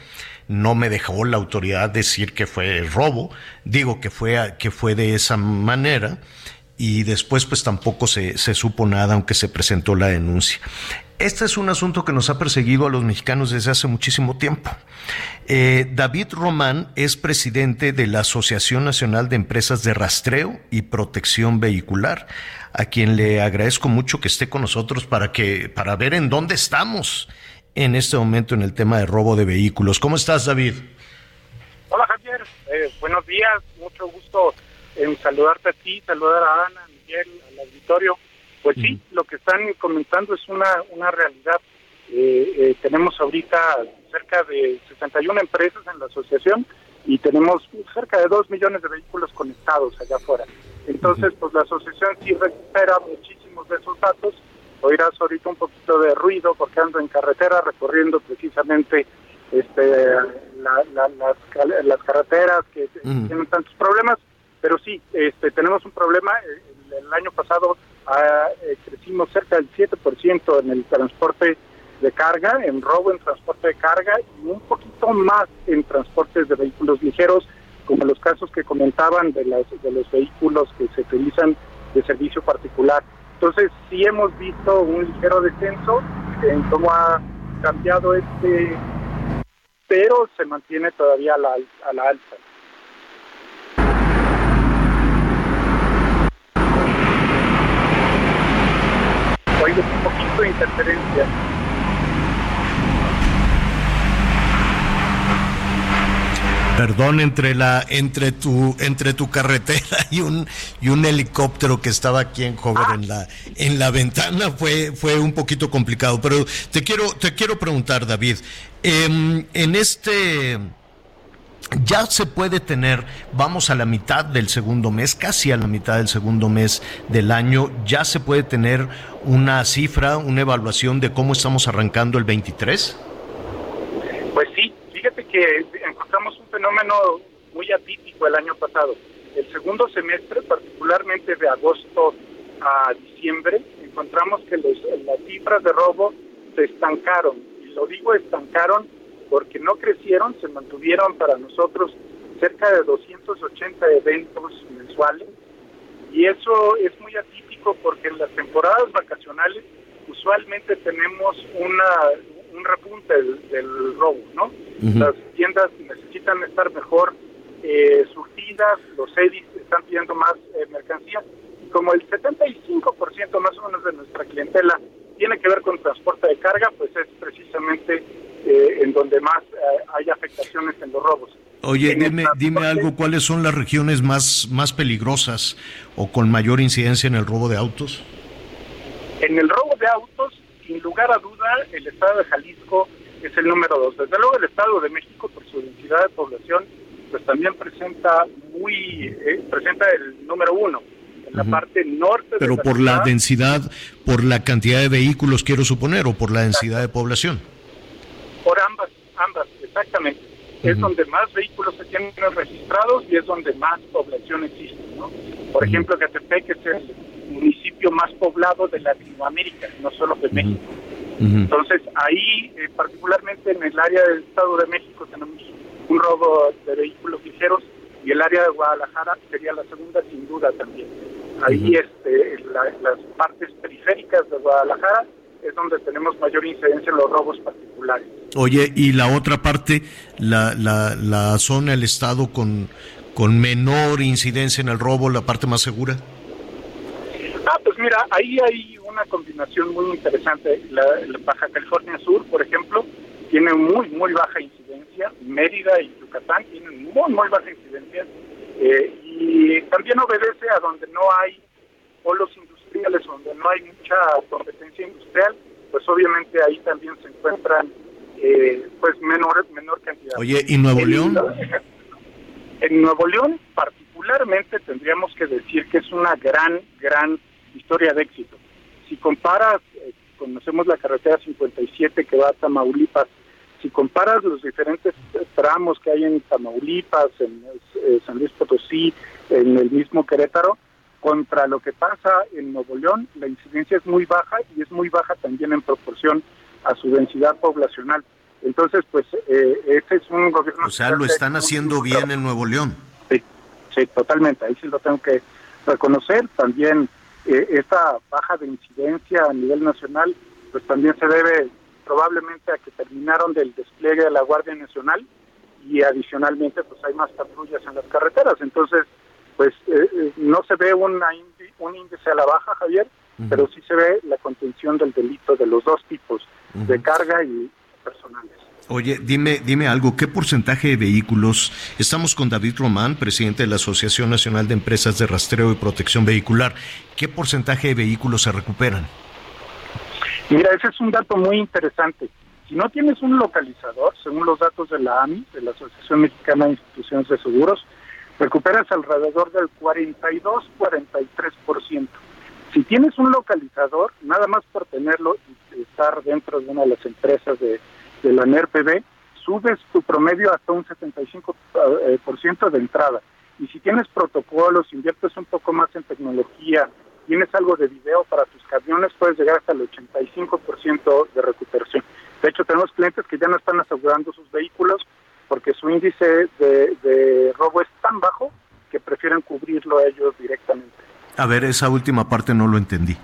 No me dejó la autoridad decir que fue robo. Digo que fue, que fue de esa manera. Y después pues tampoco se, se supo nada, aunque se presentó la denuncia. Este es un asunto que nos ha perseguido a los mexicanos desde hace muchísimo tiempo. Eh, David Román es presidente de la Asociación Nacional de Empresas de Rastreo y Protección Vehicular a quien le agradezco mucho que esté con nosotros para que para ver en dónde estamos en este momento en el tema de robo de vehículos. ¿Cómo estás, David? Hola, Javier. Eh, buenos días. Mucho gusto en saludarte a ti, saludar a Ana, a Miguel, al auditorio. Pues sí, lo que están comentando es una, una realidad. Eh, eh, tenemos ahorita cerca de 61 empresas en la asociación y tenemos cerca de 2 millones de vehículos conectados allá afuera. Entonces, pues la asociación sí recupera muchísimos de esos datos. Oirás ahorita un poquito de ruido porque ando en carretera recorriendo precisamente este las, carreteras que tienen tantos problemas, pero sí, este tenemos un problema. El, año pasado ah, eh, crecimos cerca del 7% en el transporte de carga, en robo en transporte de carga y un poquito más en transportes de vehículos ligeros como los casos que comentaban de, las, de los vehículos que se utilizan de servicio particular. Entonces sí hemos visto un ligero descenso en cómo ha cambiado este, pero se mantiene todavía a la, a la alza. Oigo un poquito de interferencia. Perdón, entre la, entre tu, entre tu carretera [LAUGHS] y un, y un helicóptero que estaba aquí en Hover en la, en la ventana fue, fue un poquito complicado. Pero te quiero, te quiero preguntar, David, em, en este, ya se puede tener, vamos a la mitad del segundo mes, casi a la mitad del segundo mes del año, ya se puede tener una cifra, una evaluación de cómo estamos arrancando el 23? Pues sí, fíjate que encontramos un fenómeno muy atípico el año pasado. El segundo semestre, particularmente de agosto a diciembre, encontramos que los, las cifras de robo se estancaron. Y lo digo estancaron porque no crecieron, se mantuvieron para nosotros cerca de 280 eventos mensuales. Y eso es muy atípico porque en las temporadas vacacionales usualmente tenemos una, un repunte del, robo, ¿no? Las tiendas necesitan estar mejor eh, surtidas, los EDIs están pidiendo más eh, mercancía. Como el 75% más o menos de nuestra clientela tiene que ver con transporte de carga, pues es precisamente eh, en donde más eh, hay afectaciones en los robos. Oye, dime, dime algo, ¿cuáles son las regiones más, más peligrosas o con mayor incidencia en el robo de autos? En el robo de autos, sin lugar a duda, el estado de Jalisco es el número dos. Desde luego el estado de México, por su densidad de población, pues también presenta muy eh, presenta el número uno en la parte norte. Pero de por la densidad, por la cantidad de vehículos, quiero suponer, o por la densidad de población. Por ambas, ambas, exactamente. Es donde más vehículos se tienen registrados y es donde más población existe. ¿no? Por ejemplo, Catepec es el municipio más poblado de Latinoamérica, no solo de México. Entonces, ahí, eh, particularmente en el área del Estado de México, tenemos un robo de vehículos ligeros y el área de Guadalajara sería la segunda sin duda también. Ahí este, las partes periféricas de Guadalajara es donde tenemos mayor incidencia en los robos particulares. Oye, y la otra parte, la, la, la zona, el estado con, con menor incidencia en el robo, la parte más segura. Ah, pues mira, ahí hay una combinación muy interesante. La, Baja California Sur, por ejemplo, tiene muy, muy baja incidencia. Mérida y Yucatán tienen muy, muy baja incidencia. Eh, y también obedece a donde no hay polos industriales, donde no hay mucha competencia industrial, pues obviamente ahí también se encuentran eh, pues menor, menor cantidad. Oye, ¿y Nuevo León? En Nuevo León particularmente tendríamos que decir que es una gran, gran historia de éxito. Si comparas, eh, conocemos la carretera 57 que va a Tamaulipas, si comparas los diferentes tramos que hay en Tamaulipas, en eh, San Luis Potosí, en el mismo Querétaro, contra lo que pasa en Nuevo León, la incidencia es muy baja y es muy baja también en proporción a su densidad poblacional. Entonces, pues, eh, este es un gobierno... O sea, lo están haciendo bien en Nuevo León. Sí, sí, totalmente, ahí sí lo tengo que reconocer. También eh, esta baja de incidencia a nivel nacional, pues también se debe probablemente a que terminaron del despliegue de la Guardia Nacional y adicionalmente pues hay más patrullas en las carreteras. Entonces, pues eh, eh, no se ve una un índice a la baja, Javier, pero sí se ve la contención del delito de los dos tipos, de carga y personales. Oye, dime, dime algo, ¿qué porcentaje de vehículos? Estamos con David Román, presidente de la Asociación Nacional de Empresas de Rastreo y Protección Vehicular. ¿Qué porcentaje de vehículos se recuperan? Mira, ese es un dato muy interesante. Si no tienes un localizador, según los datos de la AMI, de la Asociación Mexicana de Instituciones de Seguros, recuperas alrededor del 42-43%. Si tienes un localizador, nada más por tenerlo y estar dentro de una de las empresas de, la NERPB, subes tu promedio hasta un 75% eh, de entrada. Y si tienes protocolos, inviertes un poco más en tecnología, tienes algo de video para tus camiones, puedes llegar hasta el 85% de recuperación. De hecho, tenemos clientes que ya no están asegurando sus vehículos porque su índice de, robo es tan bajo que prefieren cubrirlo a ellos directamente. A ver, esa última parte no lo entendí.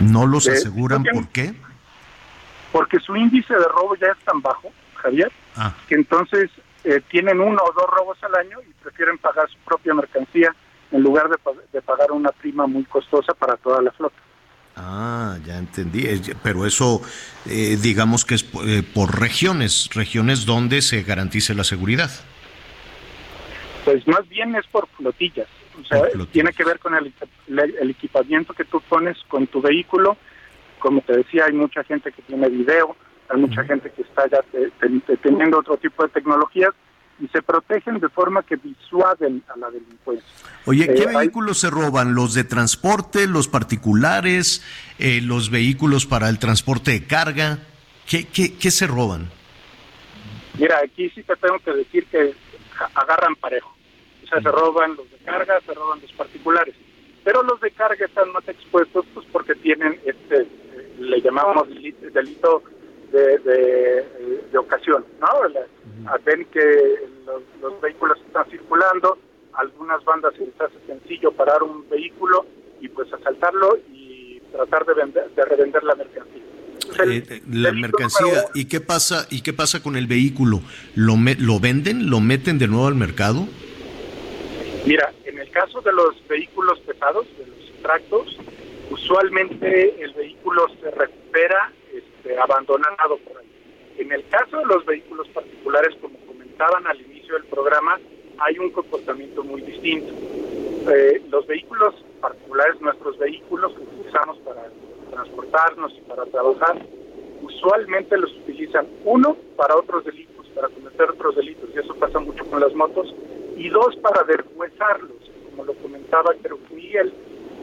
¿No los aseguran por qué? Porque su índice de robo ya es tan bajo, Javier, ah. que entonces eh, tienen uno o dos robos al año y prefieren pagar su propia mercancía en lugar de pagar una prima muy costosa para toda la flota. Ah, ya entendí. Pero eso, eh, digamos que es eh, por regiones, regiones donde se garantice la seguridad. Pues más bien es por flotillas. O sea, tiene que ver con el, equipamiento que tú pones con tu vehículo. Como te decía, hay mucha gente que tiene video, hay mucha gente que está ya teniendo otro tipo de tecnologías y se protegen de forma que disuaden a la delincuencia. Oye, ¿qué Eh, hay- vehículos se roban? ¿Los de transporte, los particulares, eh, los vehículos para el transporte de carga? ¿Qué, qué, qué se roban? Mira, aquí sí te tengo que decir que agarran parejo. O sea, se roban los de carga, se roban los particulares. Pero los de carga están más expuestos pues porque tienen este, le llamamos delito de, de, de ocasión, ¿no? La- a- ven que los, los vehículos están circulando, algunas bandas se les hace sencillo parar un vehículo y pues asaltarlo y tratar de vender, de revender la mercancía. Entonces, Eh, eh, la mercancía. ¿Y qué pasa? ¿Y qué pasa con el vehículo? ¿Lo, me- lo venden? ¿Lo meten de nuevo al mercado? Mira, en el caso de los vehículos pesados, de los tractos, usualmente el vehículo se recupera este, abandonado por ahí. En el caso de los vehículos particulares, como comentaban al inicio del programa, hay un comportamiento muy distinto. Eh, los vehículos particulares, nuestros vehículos que utilizamos para transportarnos y para trabajar, usualmente los utilizan, uno, para otros delitos, para cometer otros delitos, y eso pasa mucho con las motos, y dos, para deshuesarlos, como lo comentaba creo que Miguel,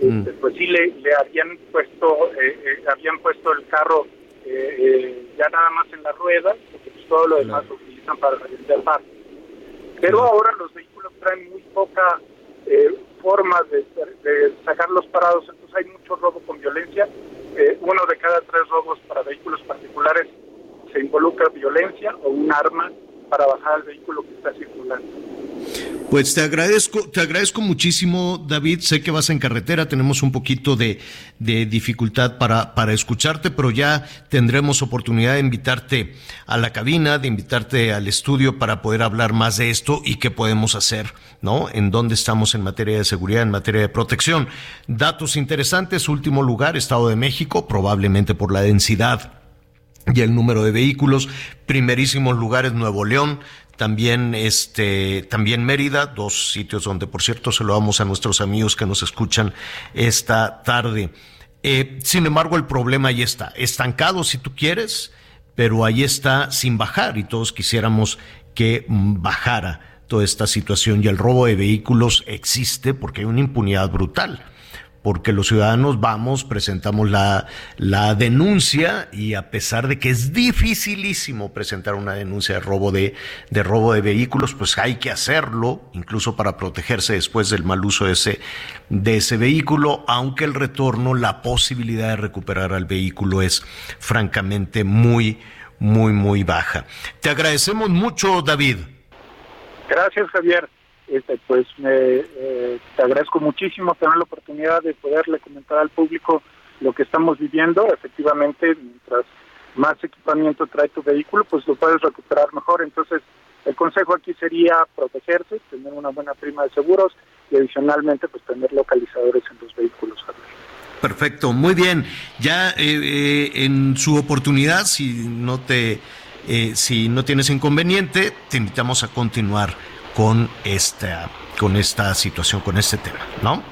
este, pues sí le, le habían puesto eh, eh, habían puesto el carro eh, eh, ya nada más en la rueda, porque pues todo lo demás lo utilizan para revender partes. Pero ahora los vehículos traen muy poca eh, forma de, de sacarlos parados, entonces hay mucho robo con violencia. Eh, uno de cada tres robos para vehículos particulares se involucra violencia o un arma para bajar el vehículo que está circulando. Pues te agradezco, te agradezco muchísimo, David. Sé que vas en carretera, tenemos un poquito de, de dificultad para, para escucharte, pero ya tendremos oportunidad de invitarte a la cabina, de invitarte al estudio para poder hablar más de esto y qué podemos hacer, ¿no? En dónde estamos en materia de seguridad, en materia de protección. Datos interesantes, último lugar, Estado de México, probablemente por la densidad y el número de vehículos. Primerísimos lugares Nuevo León, también este, también Mérida, dos sitios donde por cierto se lo damos a nuestros amigos que nos escuchan esta tarde. Eh, sin embargo, el problema ahí está, estancado si tú quieres, pero ahí está sin bajar y todos quisiéramos que mm, bajara toda esta situación. Y el robo de vehículos existe porque hay una impunidad brutal porque los ciudadanos vamos, presentamos la, la denuncia y a pesar de que es dificilísimo presentar una denuncia de robo de, de robo de vehículos, pues hay que hacerlo, incluso para protegerse después del mal uso de ese, de ese vehículo, aunque el retorno, la posibilidad de recuperar al vehículo es francamente muy, muy, muy baja. Te agradecemos mucho, David. Gracias, Javier. Este, pues me, eh, te agradezco muchísimo tener la oportunidad de poderle comentar al público lo que estamos viviendo. Efectivamente, mientras más equipamiento trae tu vehículo, pues lo puedes recuperar mejor. Entonces, el consejo aquí sería protegerse, tener una buena prima de seguros y adicionalmente, pues tener localizadores en los vehículos. Perfecto, muy bien. Ya eh, eh, en su oportunidad, si no te, eh, si no tienes inconveniente, te invitamos a continuar con esta, con esta situación, con este tema, ¿no?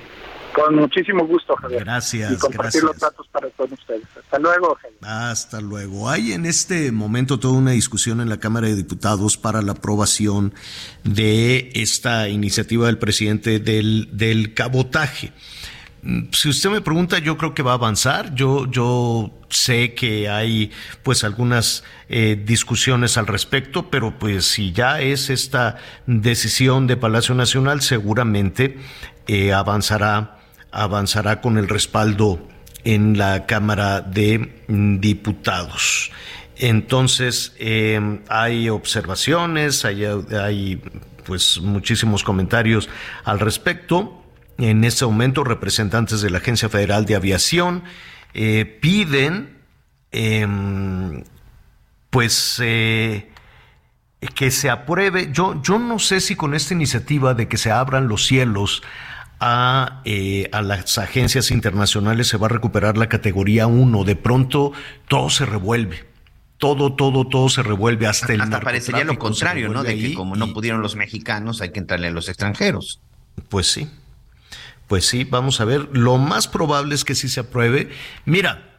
Con muchísimo gusto, Javier. Gracias, Y compartir gracias. los datos para todos ustedes. Hasta luego, Javier. Hasta luego. Hay en este momento toda una discusión en la Cámara de Diputados para la aprobación de esta iniciativa del presidente del, del cabotaje. Si usted me pregunta, yo creo que va a avanzar. Yo, yo sé que hay pues algunas eh, discusiones al respecto, pero pues si ya es esta decisión de Palacio Nacional, seguramente eh, avanzará, avanzará con el respaldo en la Cámara de Diputados. Entonces, eh, hay observaciones, hay, hay pues muchísimos comentarios al respecto. En este momento, representantes de la Agencia Federal de Aviación eh, piden, eh, pues, eh, que se apruebe. Yo, yo no sé si con esta iniciativa de que se abran los cielos a, eh, a las agencias internacionales se va a recuperar la categoría 1. De pronto todo se revuelve. Todo, todo, todo se revuelve hasta el Hasta parecería lo contrario, ¿no? De que como y- no pudieron los mexicanos, hay que entrarle a los extranjeros. Pues sí. Pues sí, vamos a ver. Lo más probable es que sí se apruebe. Mira,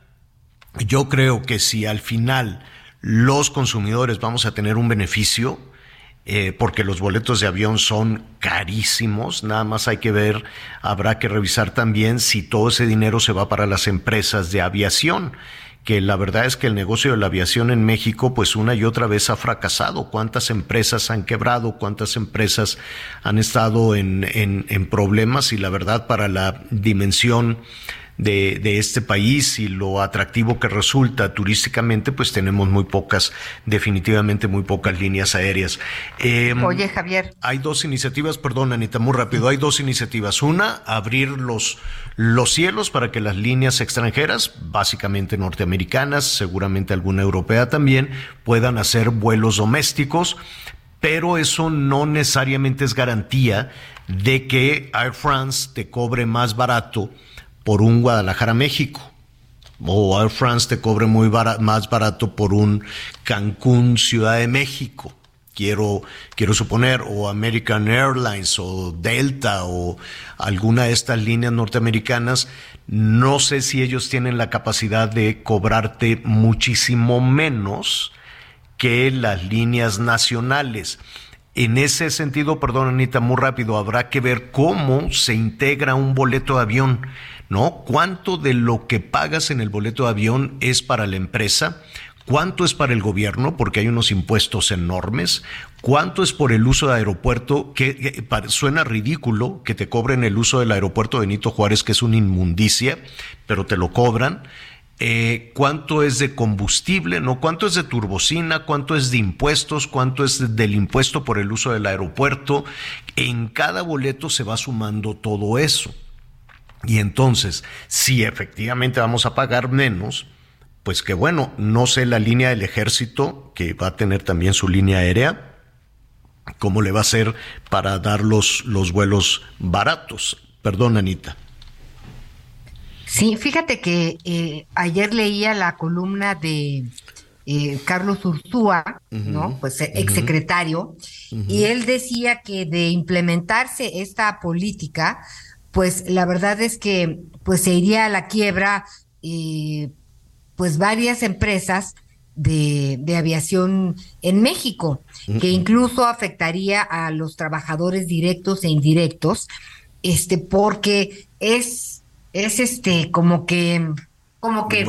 yo creo que si al final los consumidores vamos a tener un beneficio, eh, porque los boletos de avión son carísimos, nada más hay que ver, habrá que revisar también si todo ese dinero se va para las empresas de aviación que la verdad es que el negocio de la aviación en México pues una y otra vez ha fracasado. ¿Cuántas empresas han quebrado? ¿Cuántas empresas han estado en, en, en problemas? Y la verdad para la dimensión de, de, este país y lo atractivo que resulta turísticamente, pues tenemos muy pocas, definitivamente muy pocas líneas aéreas. Eh, Oye, Javier. Hay dos iniciativas, perdón, Anita, muy rápido. Hay dos iniciativas. Una, abrir los, los cielos para que las líneas extranjeras, básicamente norteamericanas, seguramente alguna europea también, puedan hacer vuelos domésticos pero eso no necesariamente es garantía de que Air France te cobre más barato por un Guadalajara, México. O Air France te cobre muy más barato por un Cancún, Ciudad de México. Quiero, quiero suponer, o American Airlines, o Delta, o alguna de estas líneas norteamericanas, no sé si ellos tienen la capacidad de cobrarte muchísimo menos que las líneas nacionales. En ese sentido, perdón Anita, muy rápido, habrá que ver cómo se integra un boleto de avión ¿no? ¿Cuánto de lo que pagas en el boleto de avión es para la empresa? ¿Cuánto es para el gobierno? Porque hay unos impuestos enormes. ¿Cuánto es por el uso de aeropuerto? Que, suena ridículo que te cobren el uso del aeropuerto Benito Juárez, que es una inmundicia, pero te lo cobran. Eh, cuánto es de combustible, ¿no? ¿Cuánto es de turbocina? ¿Cuánto es de impuestos? ¿Cuánto es del impuesto por el uso del aeropuerto? En cada boleto se va sumando todo eso. Y entonces, si efectivamente vamos a pagar menos, pues que bueno, no sé la línea del ejército, que va a tener también su línea aérea, cómo le va a hacer para dar los, los vuelos baratos. Perdón, Anita. Sí, fíjate que eh, ayer leía la columna de eh, Carlos Ursúa, ¿no? Pues exsecretario, y él decía que de implementarse esta política, pues la verdad es que pues se iría a la quiebra eh, pues varias empresas de, de, aviación en México, que incluso afectaría a los trabajadores directos e indirectos, este, porque es, es este, como que, como que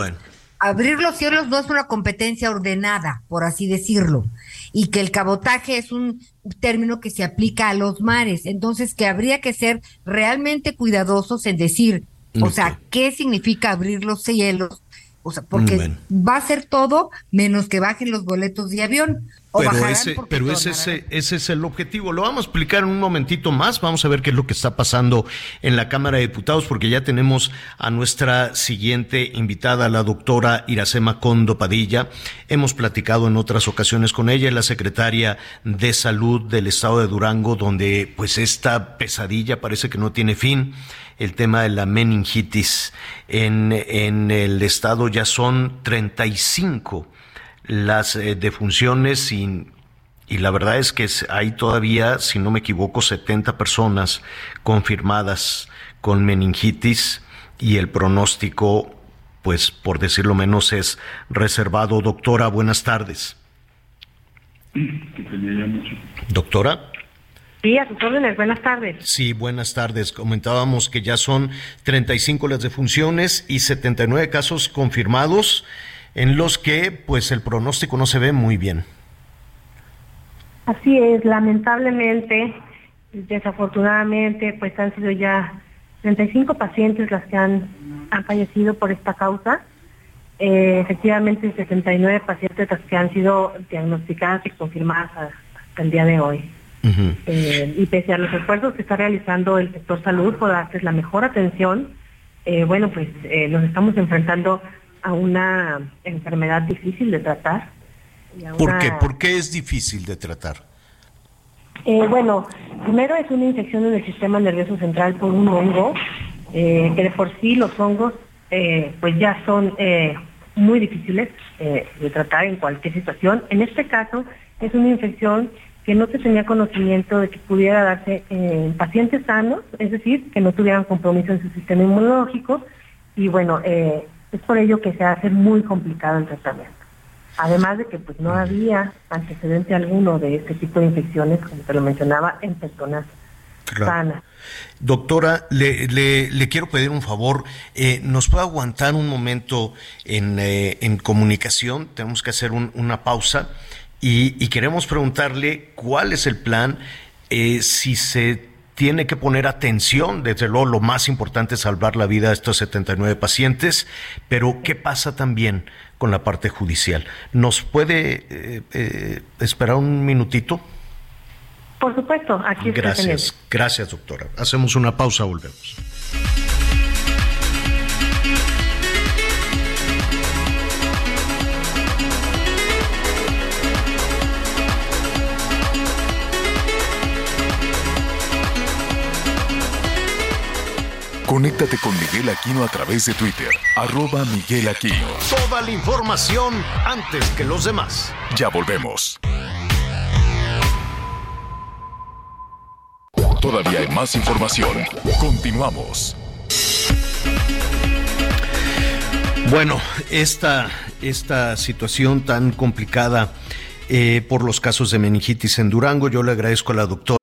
abrir los cielos no es una competencia ordenada, por así decirlo y que el cabotaje es un término que se aplica a los mares. Entonces, que habría que ser realmente cuidadosos en decir, o sea, ¿qué significa abrir los cielos? O sea, porque va a ser todo menos que bajen los boletos de avión pero ese, pero ese, ese, ese, es el objetivo. Lo vamos a explicar en un momentito más. Vamos a ver qué es lo que está pasando en la Cámara de Diputados, porque ya tenemos a nuestra siguiente invitada, la doctora Iracema Condo Padilla. Hemos platicado en otras ocasiones con ella, la secretaria de Salud del Estado de Durango, donde pues esta pesadilla parece que no tiene fin. El tema de la meningitis en, en el Estado ya son 35 las eh, defunciones y, y la verdad es que hay todavía, si no me equivoco, 70 personas confirmadas con meningitis y el pronóstico, pues por decirlo menos, es reservado. Doctora, buenas tardes. Doctora. Sí, a sus órdenes, buenas tardes. Sí, buenas tardes. Comentábamos que ya son 35 las defunciones y 79 casos confirmados en los que pues el pronóstico no se ve muy bien. Así es, lamentablemente, desafortunadamente, pues han sido ya 35 pacientes las que han, han fallecido por esta causa. Eh, efectivamente, 69 pacientes las que han sido diagnosticadas y confirmadas hasta el día de hoy. Eh, y pese a los esfuerzos que está realizando el sector salud por darles la mejor atención, eh, bueno, pues nos estamos enfrentando a una enfermedad difícil de tratar. ¿Por qué? ¿Por qué es difícil de tratar? Eh, bueno, primero es una infección en el sistema nervioso central por un hongo, eh, que de por sí los hongos eh, pues ya son muy difíciles de tratar en cualquier situación. En este caso es una infección que no se tenía conocimiento de que pudiera darse en pacientes sanos, es decir, que no tuvieran compromiso en su sistema inmunológico. Y bueno, es por ello que se hace muy complicado el tratamiento. Además de que pues no había antecedente alguno de este tipo de infecciones, como te lo mencionaba, en personas sanas. Doctora, le, le, quiero pedir un favor. Eh, ¿Nos puede aguantar un momento en, eh, en comunicación? Tenemos que hacer una pausa y, y, queremos preguntarle cuál es el plan, eh, si se tiene que poner atención, desde luego lo más importante es salvar la vida de estos 79 pacientes, pero ¿qué pasa también con la parte judicial? ¿Nos puede esperar un minutito? Por supuesto, aquí Gracias, gracias doctora. Hacemos una pausa, volvemos. Conéctate con Miguel Aquino a través de Twitter, arroba Miguel Aquino. Toda la información antes que los demás. Ya volvemos. Todavía hay más información. Continuamos. Bueno, esta, esta situación tan complicada eh, por los casos de meningitis en Durango, yo le agradezco a la doctora.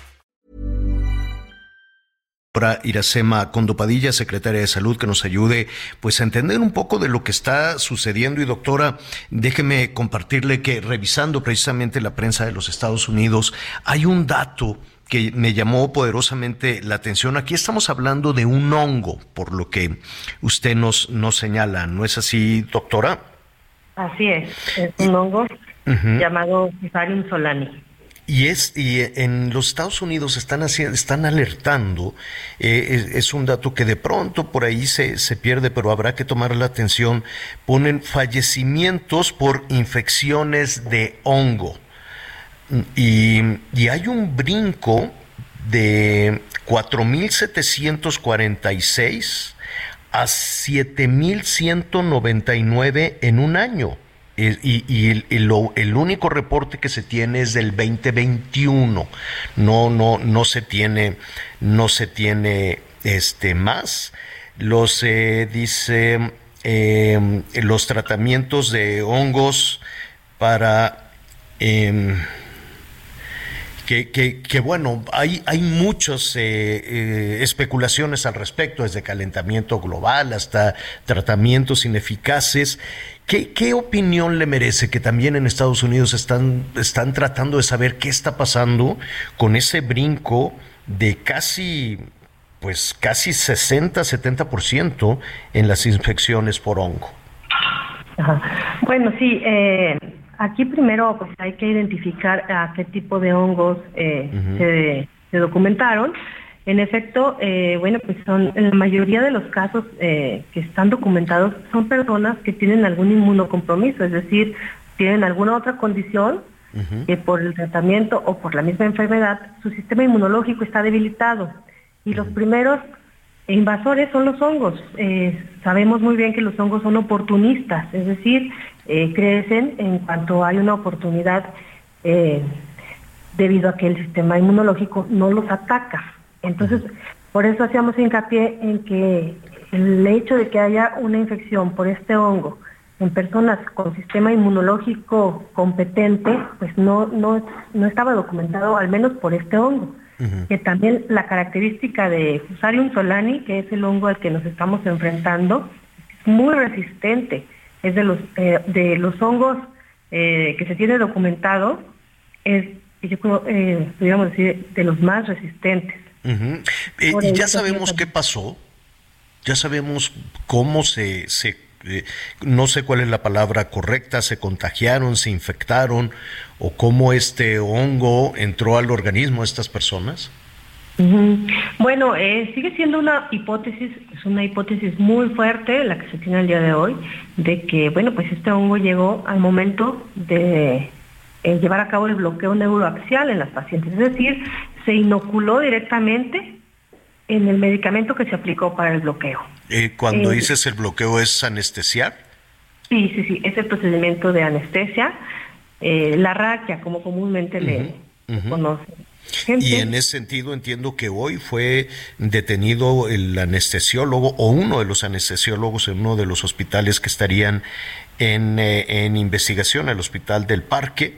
Iracema Condopadilla, secretaria de Salud, que nos ayude pues a entender un poco de lo que está sucediendo. Y doctora, déjeme compartirle que revisando precisamente la prensa de los Estados Unidos, hay un dato que me llamó poderosamente la atención. Aquí estamos hablando de un hongo, por lo que usted nos, nos señala, ¿no es así, doctora? Así es, es un hongo llamado Fusarium solani. Y, es, y en los Estados Unidos están, haciendo, están alertando, eh, es, un dato que de pronto por ahí se, se pierde, pero habrá que tomar la atención, ponen fallecimientos por infecciones de hongo. Y, hay un brinco de 4.746 a 7.199 en un año. Y, el, único reporte que se tiene es del 2021. No, no, no se tiene, no se tiene este más. Los eh, dice em, los tratamientos de hongos para em, que, bueno, hay, hay muchas eh, eh, especulaciones al respecto, desde calentamiento global hasta tratamientos ineficaces. ¿Qué, ¿Qué, opinión le merece que también en Estados Unidos están, están tratando de saber qué está pasando con ese brinco de casi, pues casi 60-70% en las infecciones por hongo? Bueno, sí, eh, Aquí primero pues hay que identificar a qué tipo de hongos eh, se, documentaron. En efecto, eh, bueno, pues son en la mayoría de los casos eh, que están documentados son personas que tienen algún inmunocompromiso, es decir, tienen alguna otra condición que por el tratamiento o por la misma enfermedad su sistema inmunológico está debilitado. Y los primeros invasores son los hongos. sabemos muy bien que los hongos son oportunistas, es decir, eh, crecen en cuanto hay una oportunidad eh, debido a que el sistema inmunológico no los ataca. Entonces, por eso hacíamos hincapié en que el hecho de que haya una infección por este hongo en personas con sistema inmunológico competente, pues no, no, no estaba documentado, al menos por este hongo. Que también la característica de Fusarium solani, que es el hongo al que nos estamos enfrentando, es muy resistente es de los, eh, de los hongos eh, que se tiene documentado, es, yo creo, eh, decir, de los más resistentes. ¿Y ya sabemos qué pasó? Ya sabemos cómo se, se no sé cuál es la palabra correcta, se contagiaron, se infectaron, o cómo este hongo entró al organismo de estas personas? Bueno, eh, sigue siendo una hipótesis, es una hipótesis muy fuerte la que se tiene el día de hoy, de que, bueno, pues este hongo llegó al momento de eh, llevar a cabo el bloqueo neuroaxial en las pacientes, es decir, se inoculó directamente en el medicamento que se aplicó para el bloqueo. Eh, cuando dices el bloqueo es anestesiar. Sí, sí, sí, es el procedimiento de anestesia, la raquia, como comúnmente le conocen y en ese sentido entiendo que hoy fue detenido el anestesiólogo o uno de los anestesiólogos en uno de los hospitales que estarían en, eh, investigación, el Hospital del Parque.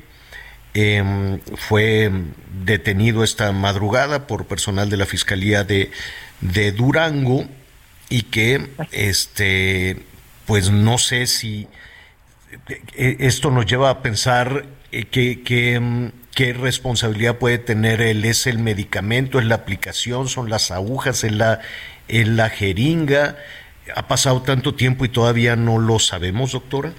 Em, fue detenido esta madrugada por personal de la Fiscalía de, de Durango y que este pues no sé si eh, esto nos lleva a pensar eh, que, que em, qué responsabilidad puede tener él, es el medicamento, es la aplicación, son las agujas, es la, la jeringa. ¿Ha pasado tanto tiempo y todavía no lo sabemos, doctora?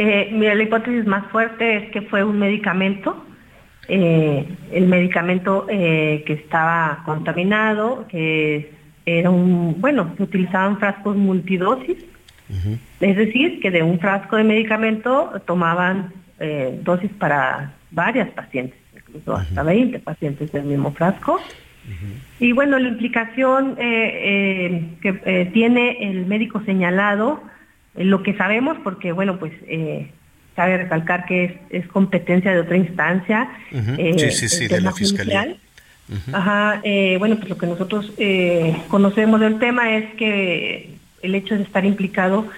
Eh, mira, la hipótesis más fuerte es que fue un medicamento, eh, el medicamento eh, que estaba contaminado, que era un, bueno, se utilizaban frascos multidosis, es decir, que de un frasco de medicamento tomaban dosis para varias pacientes, incluso hasta 20 pacientes del mismo frasco. Y bueno, la implicación eh, eh, que tiene el médico señalado, lo que sabemos, porque bueno, pues cabe recalcar que es, competencia de otra instancia. sí, sí, sí, de la Fiscalía. Ajá, bueno, pues lo que nosotros conocemos del tema es que el hecho de estar implicado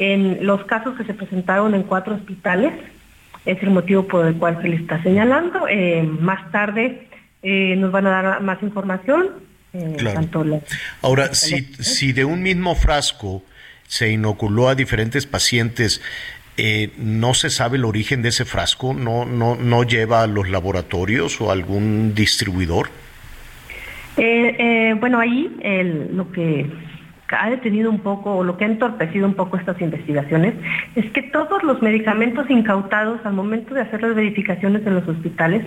en los casos que se presentaron en cuatro hospitales, es el motivo por el cual se le está señalando. Eh, más tarde eh, nos van a dar más información. Eh, Ahora, si, si de un mismo frasco se inoculó a diferentes pacientes, ¿no se sabe el origen de ese frasco? ¿No, no, no lleva a los laboratorios o algún distribuidor? bueno, ahí el, lo que ha detenido un poco o lo que ha entorpecido un poco estas investigaciones es que todos los medicamentos incautados al momento de hacer las verificaciones en los hospitales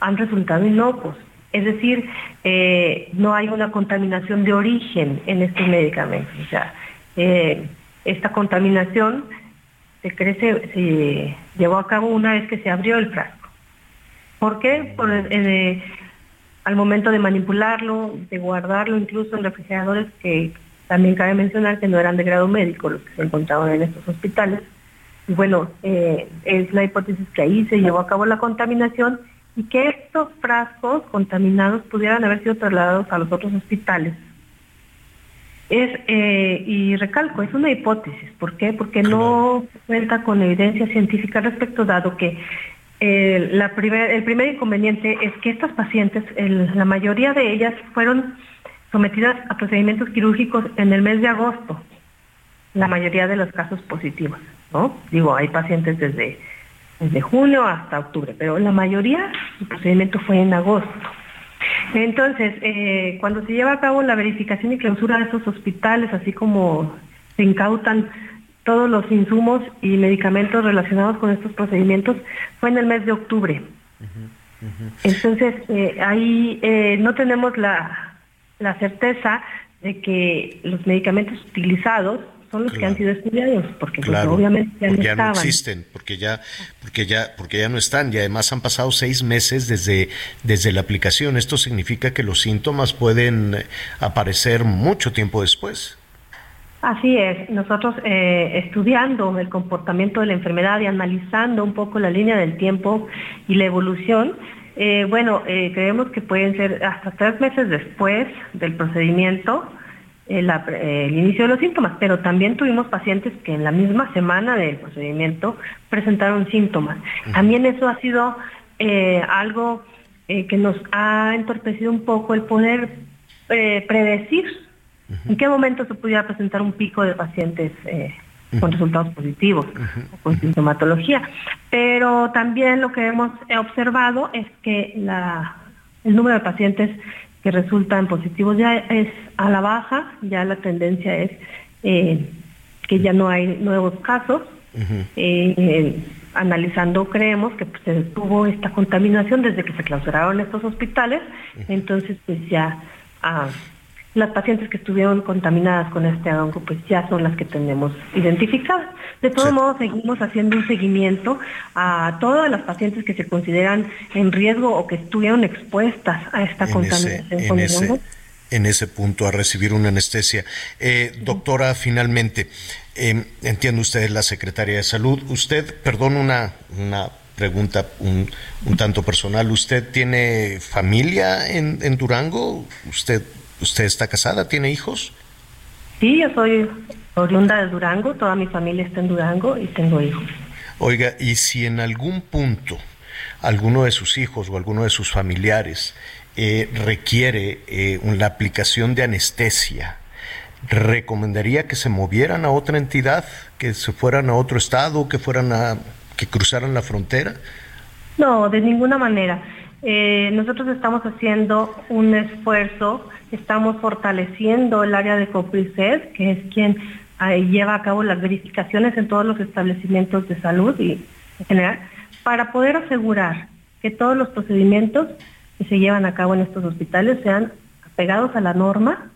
han resultado inocuos. Es decir, eh, no hay una contaminación de origen en estos medicamentos. O sea, eh, esta contaminación se, crece, se llevó a cabo una vez que se abrió el frasco. ¿Por qué? Por, eh, al momento de manipularlo, de guardarlo incluso en refrigeradores que también cabe mencionar que no eran de grado médico los que se encontraban en estos hospitales. Y bueno, eh, es la hipótesis que ahí se llevó a cabo la contaminación y que estos frascos contaminados pudieran haber sido trasladados a los otros hospitales. Es, eh, y recalco, es una hipótesis. ¿Por qué? Porque no cuenta con evidencia científica respecto, dado que eh, la primer, el primer inconveniente es que estas pacientes, la mayoría de ellas fueron sometidas a procedimientos quirúrgicos en el mes de agosto, la mayoría de los casos positivos, ¿no? Digo, hay pacientes desde, desde junio hasta octubre, pero la mayoría el procedimiento fue en agosto. Entonces, eh, cuando se lleva a cabo la verificación y clausura de esos hospitales, así como se incautan todos los insumos y medicamentos relacionados con estos procedimientos, fue en el mes de octubre. Entonces, eh, ahí eh, no tenemos la, la certeza de que los medicamentos utilizados son los que han sido estudiados, porque pues, obviamente ya, no, existen, porque ya, porque ya, porque ya no están, y además han pasado seis meses desde, desde la aplicación. Esto significa que los síntomas pueden aparecer mucho tiempo después. Así es, nosotros eh, estudiando el comportamiento de la enfermedad y analizando un poco la línea del tiempo y la evolución, eh, bueno, eh, creemos que pueden ser hasta tres meses después del procedimiento el, inicio de los síntomas, pero también tuvimos pacientes que en la misma semana del procedimiento presentaron síntomas. También eso ha sido eh, algo que nos ha entorpecido un poco el poder predecir en qué momento se pudiera presentar un pico de pacientes con resultados positivos o con sintomatología. Pero también lo que hemos observado es que la, el número de pacientes que resultan positivos. Ya es a la baja, ya la tendencia es eh, que ya no hay nuevos casos. Eh, analizando creemos que pues, se tuvo esta contaminación desde que se clausuraron estos hospitales, entonces pues ya ah, las pacientes que estuvieron contaminadas con este hongo pues ya son las que tenemos identificadas. De todos modos seguimos haciendo un seguimiento a todas las pacientes que se consideran en riesgo o que estuvieron expuestas a esta contaminación con el hongo en ese punto a recibir una anestesia. Eh, doctora, finalmente, eh, entiende usted la secretaria de salud. Usted, perdón, una, una pregunta un, un tanto personal. ¿Usted tiene familia en, en, Durango? ¿Usted, ¿Usted está casada? ¿Tiene hijos? Sí, yo soy oriunda de Durango. Toda mi familia está en Durango y tengo hijos. Oiga, y si en algún punto alguno de sus hijos o alguno de sus familiares eh, requiere eh, la aplicación de anestesia, recomendaría que se movieran a otra entidad, que se fueran a otro estado, que fueran a, que cruzaran la frontera? No, de ninguna manera. Eh, nosotros estamos haciendo un esfuerzo, estamos fortaleciendo el área de COPRISED, que es quien lleva a cabo las verificaciones en todos los establecimientos de salud y en general, para poder asegurar que todos los procedimientos que se llevan a cabo en estos hospitales sean apegados a la norma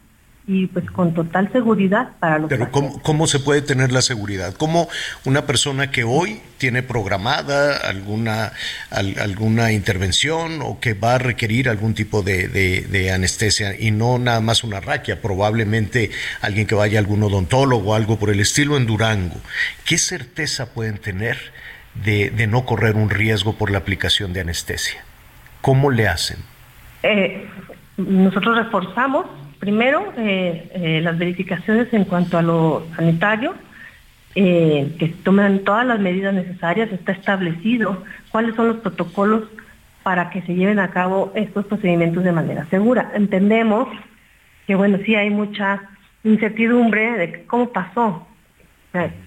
y pues con total seguridad para los Pero ¿cómo, ¿cómo, se puede tener la seguridad? ¿Cómo una persona que hoy tiene programada alguna, alguna intervención o que va a requerir algún tipo de, de, anestesia y no nada más una raquia, probablemente alguien que vaya a algún odontólogo o algo por el estilo en Durango, ¿qué certeza pueden tener de, de no correr un riesgo por la aplicación de anestesia? ¿Cómo le hacen? Eh, nosotros reforzamos primero eh, eh, las verificaciones en cuanto a lo sanitario, que tomen todas las medidas necesarias, está establecido cuáles son los protocolos para que se lleven a cabo estos procedimientos de manera segura. Entendemos que, bueno, sí hay mucha incertidumbre de cómo pasó,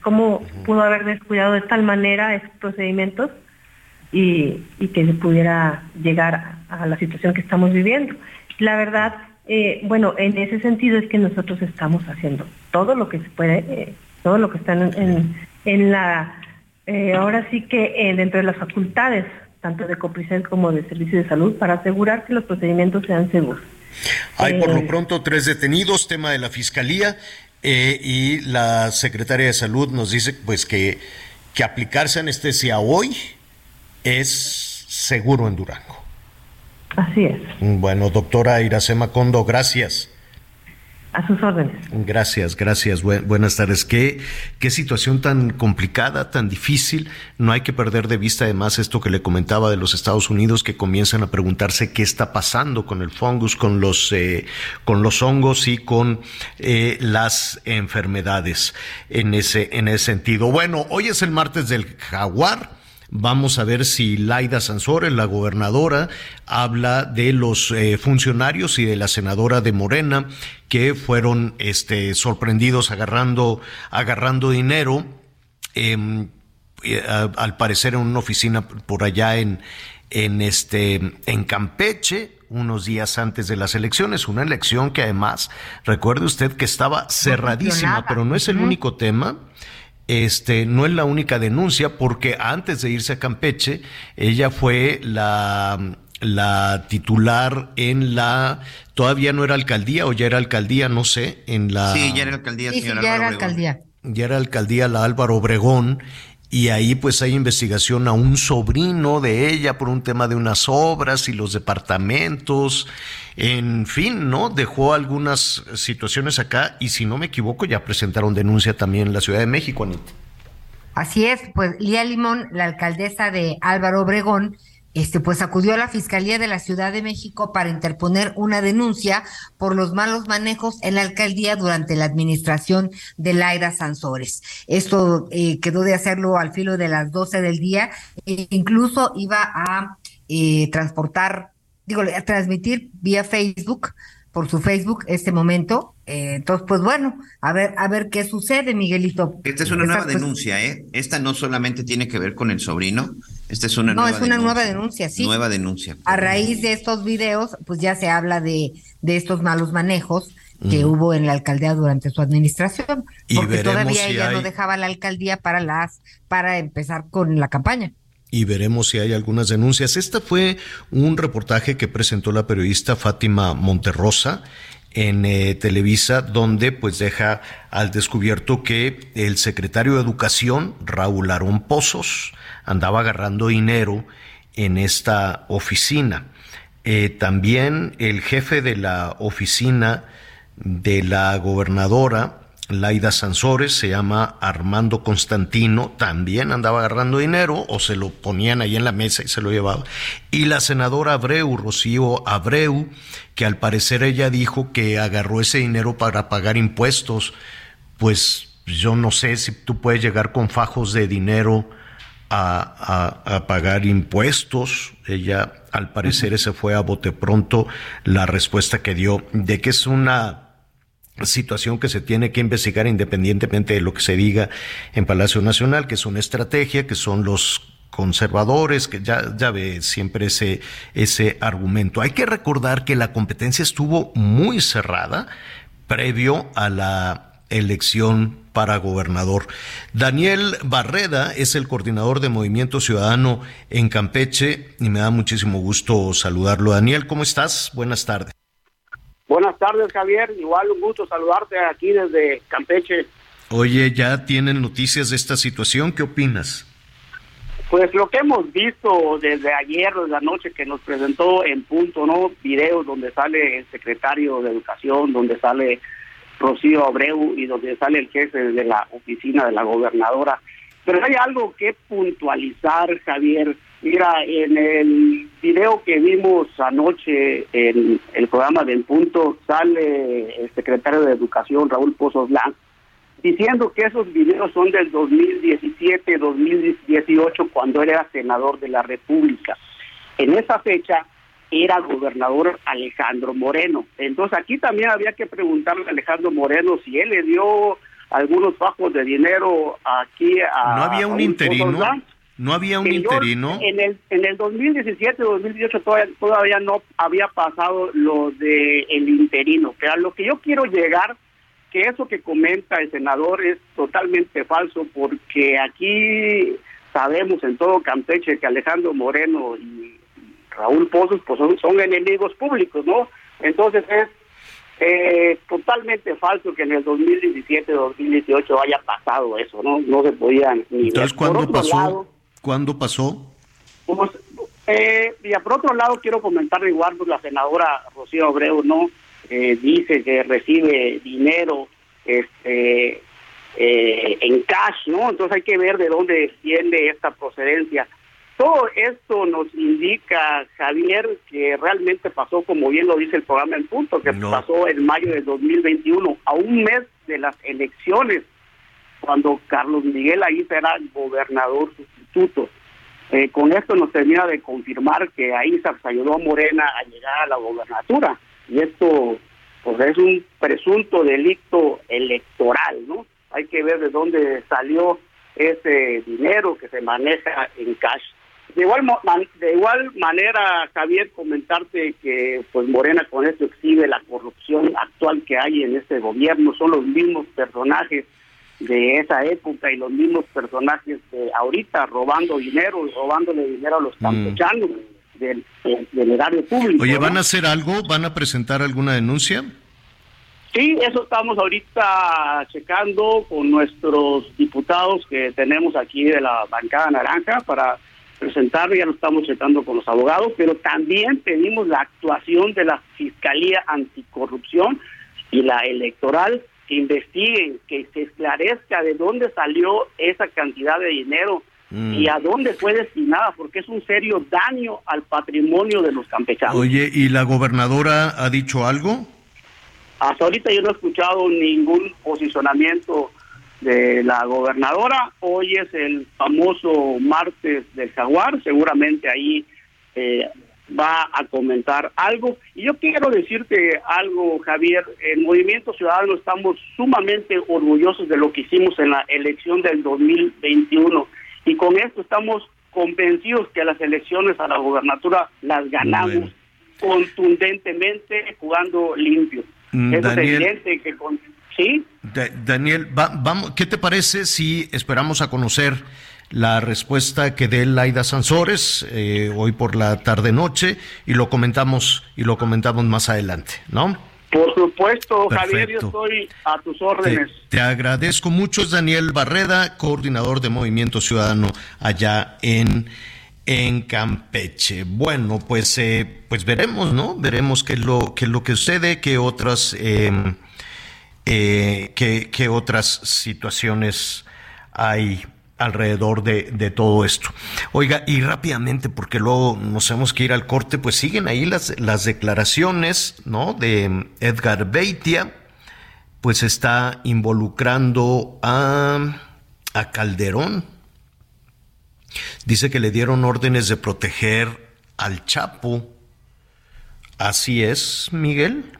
cómo pudo haber descuidado de tal manera estos procedimientos y, que se pudiera llegar a la situación que estamos viviendo. La verdad, eh, bueno, en ese sentido es que nosotros estamos haciendo todo lo que se puede, eh, todo lo que está en, en, la, eh, ahora sí que dentro de las facultades, tanto de Copricel como de Servicio de Salud, para asegurar que los procedimientos sean seguros. Hay por lo pronto tres detenidos, tema de la Fiscalía, y la Secretaria de Salud nos dice pues que, que aplicarse anestesia hoy es seguro en Durango. Así es. Bueno, doctora Iracema Condo, gracias. A sus órdenes. Gracias, gracias. buenas tardes. ¿Qué, qué situación tan complicada, tan difícil. No hay que perder de vista además esto que le comentaba de los Estados Unidos que comienzan a preguntarse qué está pasando con el fungus, con los, eh, con los hongos y con eh, las enfermedades en ese, en ese sentido. Bueno, hoy es el martes del jaguar. Vamos a ver si Laida Sansores, la gobernadora, habla de los eh, funcionarios y de la senadora de Morena que fueron este, sorprendidos agarrando, agarrando dinero, em, eh, al parecer en una oficina por allá en, en, este, en Campeche, unos días antes de las elecciones, una elección que además, recuerde usted que estaba cerradísima, pero no es el único tema este, no es la única denuncia, porque antes de irse a Campeche, ella fue la, la titular en la, todavía no era alcaldía o ya era alcaldía, no sé, en la... Sí, ya era alcaldía, sí, ya era alcaldía. Ya era alcaldía la Álvaro Obregón y ahí pues hay investigación a un sobrino de ella por un tema de unas obras y los departamentos, en fin, ¿no? Dejó algunas situaciones acá y si no me equivoco ya presentaron denuncia también en la Ciudad de México, Anita. Así es, pues Lía Limón, la alcaldesa de Álvaro Obregón, este, pues acudió a la Fiscalía de la Ciudad de México para interponer una denuncia por los malos manejos en la alcaldía durante la administración de Laira Sansores. Esto eh, quedó de hacerlo al filo de las 12 del día e incluso iba a eh, transportar, digo, a transmitir vía Facebook por su Facebook este momento. Eh, entonces, pues bueno, a ver, a ver qué sucede, Miguelito. Esta es una nueva denuncia, ¿eh? Esta no solamente tiene que ver con el sobrino, esta es una no, nueva es una nueva denuncia, sí. Nueva denuncia. A raíz de estos videos, pues ya se habla de, de estos malos manejos que hubo en la alcaldía durante su administración, porque todavía ella no dejaba la alcaldía para las para empezar con la campaña y veremos si hay algunas denuncias. Este fue un reportaje que presentó la periodista Fátima Monterrosa en eh, Televisa, donde pues deja al descubierto que el secretario de Educación, Raúl Arón Pozos, andaba agarrando dinero en esta oficina. Eh, también el jefe de la oficina de la gobernadora, Laida Sansores, se llama Armando Constantino, también andaba agarrando dinero o se lo ponían ahí en la mesa y se lo llevaba. Y la senadora Abreu, Rocío Abreu, que al parecer ella dijo que agarró ese dinero para pagar impuestos, pues yo no sé si tú puedes llegar con fajos de dinero a, a pagar impuestos. Ella al parecer ese fue a bote pronto la respuesta que dio de que es una situación que se tiene que investigar independientemente de lo que se diga en Palacio Nacional, que es una estrategia, que son los conservadores, que ya, ya ve siempre ese, ese argumento. Hay que recordar que la competencia estuvo muy cerrada previo a la elección para gobernador. Daniel Barreda es el coordinador de Movimiento Ciudadano en Campeche y me da muchísimo gusto saludarlo. Daniel, ¿cómo estás? Buenas tardes. Buenas tardes, Javier. Igual un gusto saludarte aquí desde Campeche. Oye, ¿ya tienen noticias de esta situación? ¿Qué opinas? Pues lo que hemos visto desde ayer, desde la noche que nos presentó en punto, ¿no? Videos donde sale el secretario de Educación, donde sale Rocío Abreu y donde sale el jefe de la oficina de la gobernadora. Pero hay algo que puntualizar, Javier. Mira, en el video que vimos anoche en el programa del punto sale el secretario de Educación, Raúl Pozos Blanc, diciendo que esos videos son del 2017, 2018, cuando era senador de la República. En esa fecha era gobernador Alejandro Moreno. Entonces aquí también había que preguntarle a Alejandro Moreno si él le dio algunos bajos de dinero aquí a... ¿No había un interino? ¿No había un interino? En el, en el 2017-2018 todavía, todavía no había pasado lo de el interino. Pero a lo que yo quiero llegar, que eso que comenta el senador es totalmente falso, porque aquí sabemos en todo Campeche que Alejandro Moreno y Raúl Pozos pues son, son enemigos públicos, ¿no? Entonces es eh, totalmente falso que en el 2017-2018 haya pasado eso, ¿no? No se podían ni Entonces, ¿cuándo pasó? ¿Cuándo pasó? Pues, eh, y por otro lado, quiero comentar igual, pues la senadora Rocío Abreu, ¿no? Eh, dice que recibe dinero este eh, en cash, ¿no? Entonces hay que ver de dónde viene esta procedencia. Todo esto nos indica, Javier, que realmente pasó, como bien lo dice el programa en punto, que pasó en mayo de 2021, a un mes de las elecciones, cuando Carlos Miguel ahí era gobernador eh, con esto nos termina de confirmar que ahí se ayudó a Morena a llegar a la gobernatura. Y esto pues es un presunto delito electoral, ¿no? Hay que ver de dónde salió ese dinero que se maneja en cash. De igual, de igual manera, Javier, comentarte que pues Morena con esto exhibe la corrupción actual que hay en este gobierno. Son los mismos personajes de esa época y los mismos personajes de ahorita robando dinero, robándole dinero a los mm. campechanos del, del, erario público. Oye, ¿van a hacer algo? ¿Van a presentar alguna denuncia? Sí, eso estamos ahorita checando con nuestros diputados que tenemos aquí de la bancada naranja para presentar, ya lo estamos checando con los abogados, pero también pedimos la actuación de la Fiscalía Anticorrupción y la Electoral que investiguen, que se esclarezca de dónde salió esa cantidad de dinero mm. y a dónde fue destinada, porque es un serio daño al patrimonio de los campechanos. Oye, ¿y la gobernadora ha dicho algo? Hasta ahorita yo no he escuchado ningún posicionamiento de la gobernadora. Hoy es el famoso martes del jaguar, seguramente ahí eh, va a comentar algo. Y yo quiero decirte algo, Javier. En Movimiento Ciudadano estamos sumamente orgullosos de lo que hicimos en la elección del 2021. Y con esto estamos convencidos que las elecciones a la gobernatura las ganamos contundentemente, jugando limpio. Mm, Eso es evidente que con... ¿Sí? Daniel, vamos, ¿qué te parece si esperamos a conocer la respuesta que dé Laida Sansores eh, hoy por la tarde-noche y lo comentamos y lo comentamos más adelante, ¿no? Por supuesto, Javier, yo estoy a tus órdenes. Te, agradezco mucho, es Daniel Barreda, coordinador de Movimiento Ciudadano allá en, en Campeche. Bueno, pues, eh, pues veremos, ¿no? Veremos qué es lo, qué es lo que sucede, qué otras, em, eh, qué, qué otras situaciones hay alrededor de, de, todo esto. Oiga, y rápidamente, porque luego nos tenemos que ir al corte, pues siguen ahí las, las declaraciones, ¿no? De Edgar Beitia, pues está involucrando a, a Calderón. Dice que le dieron órdenes de proteger al Chapo. Así es, Miguel.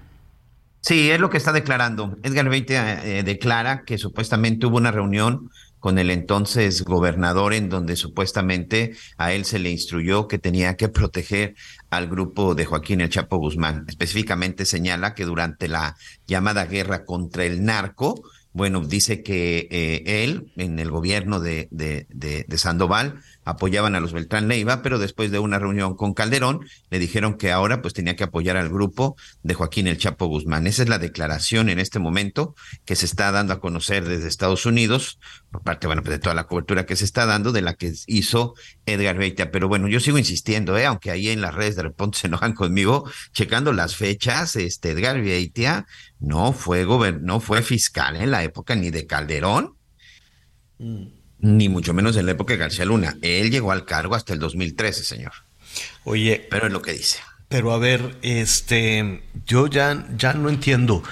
Sí, es lo que está declarando. Edgar Beitia eh, declara que supuestamente hubo una reunión con el entonces gobernador en donde supuestamente a él se le instruyó que tenía que proteger al grupo de Joaquín El Chapo Guzmán. Específicamente señala que durante la llamada guerra contra el narco, bueno, dice que eh, él en el gobierno de, de, de, de Sandoval apoyaban a los Beltrán Leiva, pero después de una reunión con Calderón le dijeron que ahora pues tenía que apoyar al grupo de Joaquín El Chapo Guzmán. Esa es la declaración en este momento que se está dando a conocer desde Estados Unidos, por parte, bueno, pues de toda la cobertura que se está dando, de la que hizo Edgar Beitia. Pero bueno, yo sigo insistiendo, ¿eh? aunque ahí en las redes de repente se enojan conmigo, checando las fechas, este Edgar Beitia no fue no fue fiscal en la época ni de Calderón. Mm ni mucho menos en la época de García Luna. Él llegó al cargo hasta el 2013, señor. Oye, pero es lo que dice. Pero a ver, este, yo ya, ya no entiendo.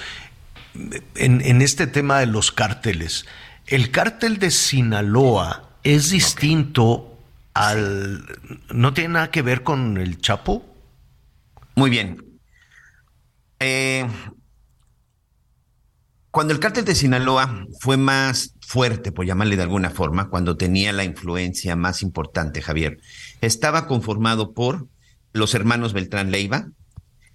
En, en este tema de los cárteles, el cártel de Sinaloa es distinto al. ¿No tiene nada que ver con el Chapo? Muy bien. Eh, cuando el cártel de Sinaloa fue más fuerte, por llamarle de alguna forma, cuando tenía la influencia más importante, Javier, estaba conformado por los hermanos Beltrán Leiva,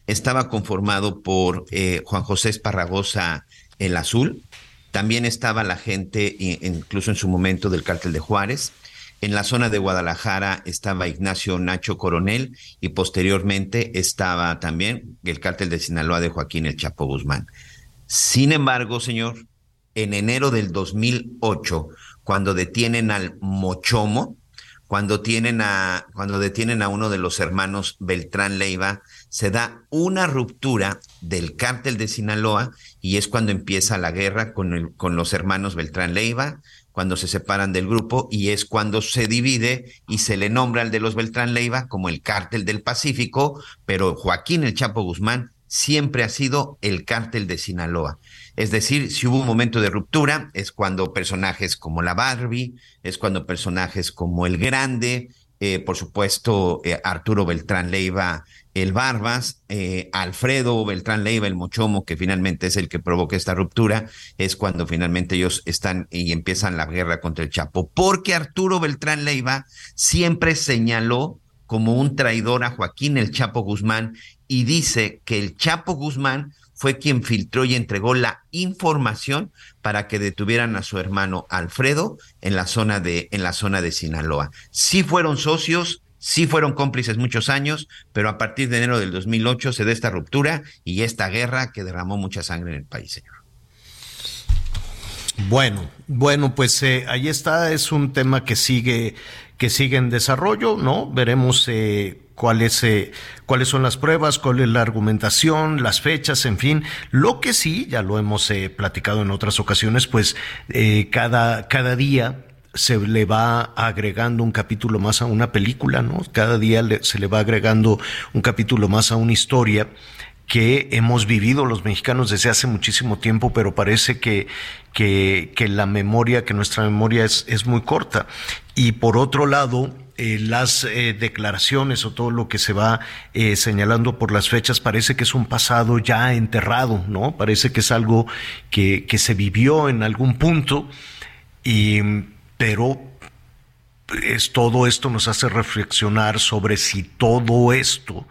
estaba conformado por eh, Juan José Esparragosa el Azul, también estaba la gente, incluso en su momento, del cártel de Juárez, en la zona de Guadalajara estaba Ignacio Nacho Coronel y posteriormente estaba también el cártel de Sinaloa de Joaquín El Chapo Guzmán. Sin embargo, señor, en enero del 2008, cuando detienen al Mochomo, cuando, tienen a, cuando detienen a uno de los hermanos Beltrán Leiva, se da una ruptura del cártel de Sinaloa y es cuando empieza la guerra con, el, con los hermanos Beltrán Leiva, cuando se separan del grupo y es cuando se divide y se le nombra al de los Beltrán Leiva como el cártel del Pacífico, pero Joaquín el Chapo Guzmán siempre ha sido el cártel de Sinaloa. Es decir, si hubo un momento de ruptura, es cuando personajes como la Barbie, es cuando personajes como el Grande, eh, por supuesto, eh, Arturo Beltrán Leiva, el Barbas, eh, Alfredo Beltrán Leiva, el Mochomo, que finalmente es el que provoca esta ruptura, es cuando finalmente ellos están y empiezan la guerra contra el Chapo. Porque Arturo Beltrán Leiva siempre señaló como un traidor a Joaquín el Chapo Guzmán y dice que el Chapo Guzmán fue quien filtró y entregó la información para que detuvieran a su hermano Alfredo en la zona de en la zona de Sinaloa. Sí fueron socios, sí fueron cómplices muchos años, pero a partir de enero del 2008 se da esta ruptura y esta guerra que derramó mucha sangre en el país, señor. Bueno, bueno, pues eh, ahí está, es un tema que sigue que sigue en desarrollo, ¿no? Veremos eh, cuáles, eh, cuáles son las pruebas, cuál es la argumentación, las fechas, en fin. Lo que sí, ya lo hemos eh, platicado en otras ocasiones, pues eh, cada, cada día se le va agregando un capítulo más a una película, ¿no? Cada día se le va agregando un capítulo más a una historia que hemos vivido los mexicanos desde hace muchísimo tiempo, pero parece que, que, que la memoria, que nuestra memoria es, es muy corta. Y por otro lado, eh, las eh, declaraciones o todo lo que se va eh, señalando por las fechas parece que es un pasado ya enterrado, ¿no? Parece que es algo que, que se vivió en algún punto, y, pero es, todo esto nos hace reflexionar sobre si todo esto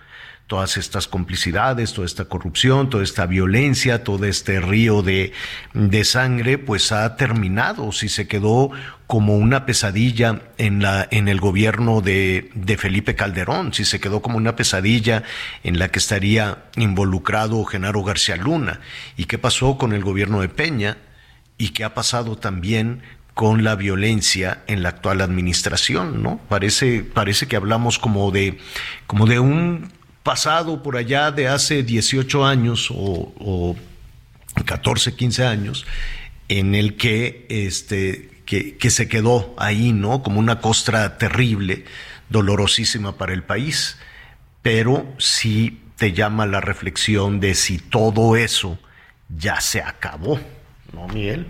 todas estas complicidades, toda esta corrupción, toda esta violencia, todo este río de, de sangre, pues ha terminado, si se quedó como una pesadilla en la en el gobierno de, de Felipe Calderón, si se quedó como una pesadilla en la que estaría involucrado Genaro García Luna. ¿Y qué pasó con el gobierno de Peña? ¿Y qué ha pasado también con la violencia en la actual administración, ¿no? Parece, parece que hablamos como de, como de un pasado por allá de hace 18 años o, o 14, 15 años, en el que este que, que, se quedó ahí, ¿no? Como una costra terrible, dolorosísima para el país. Pero sí te llama la reflexión de si todo eso ya se acabó, ¿no, Miguel?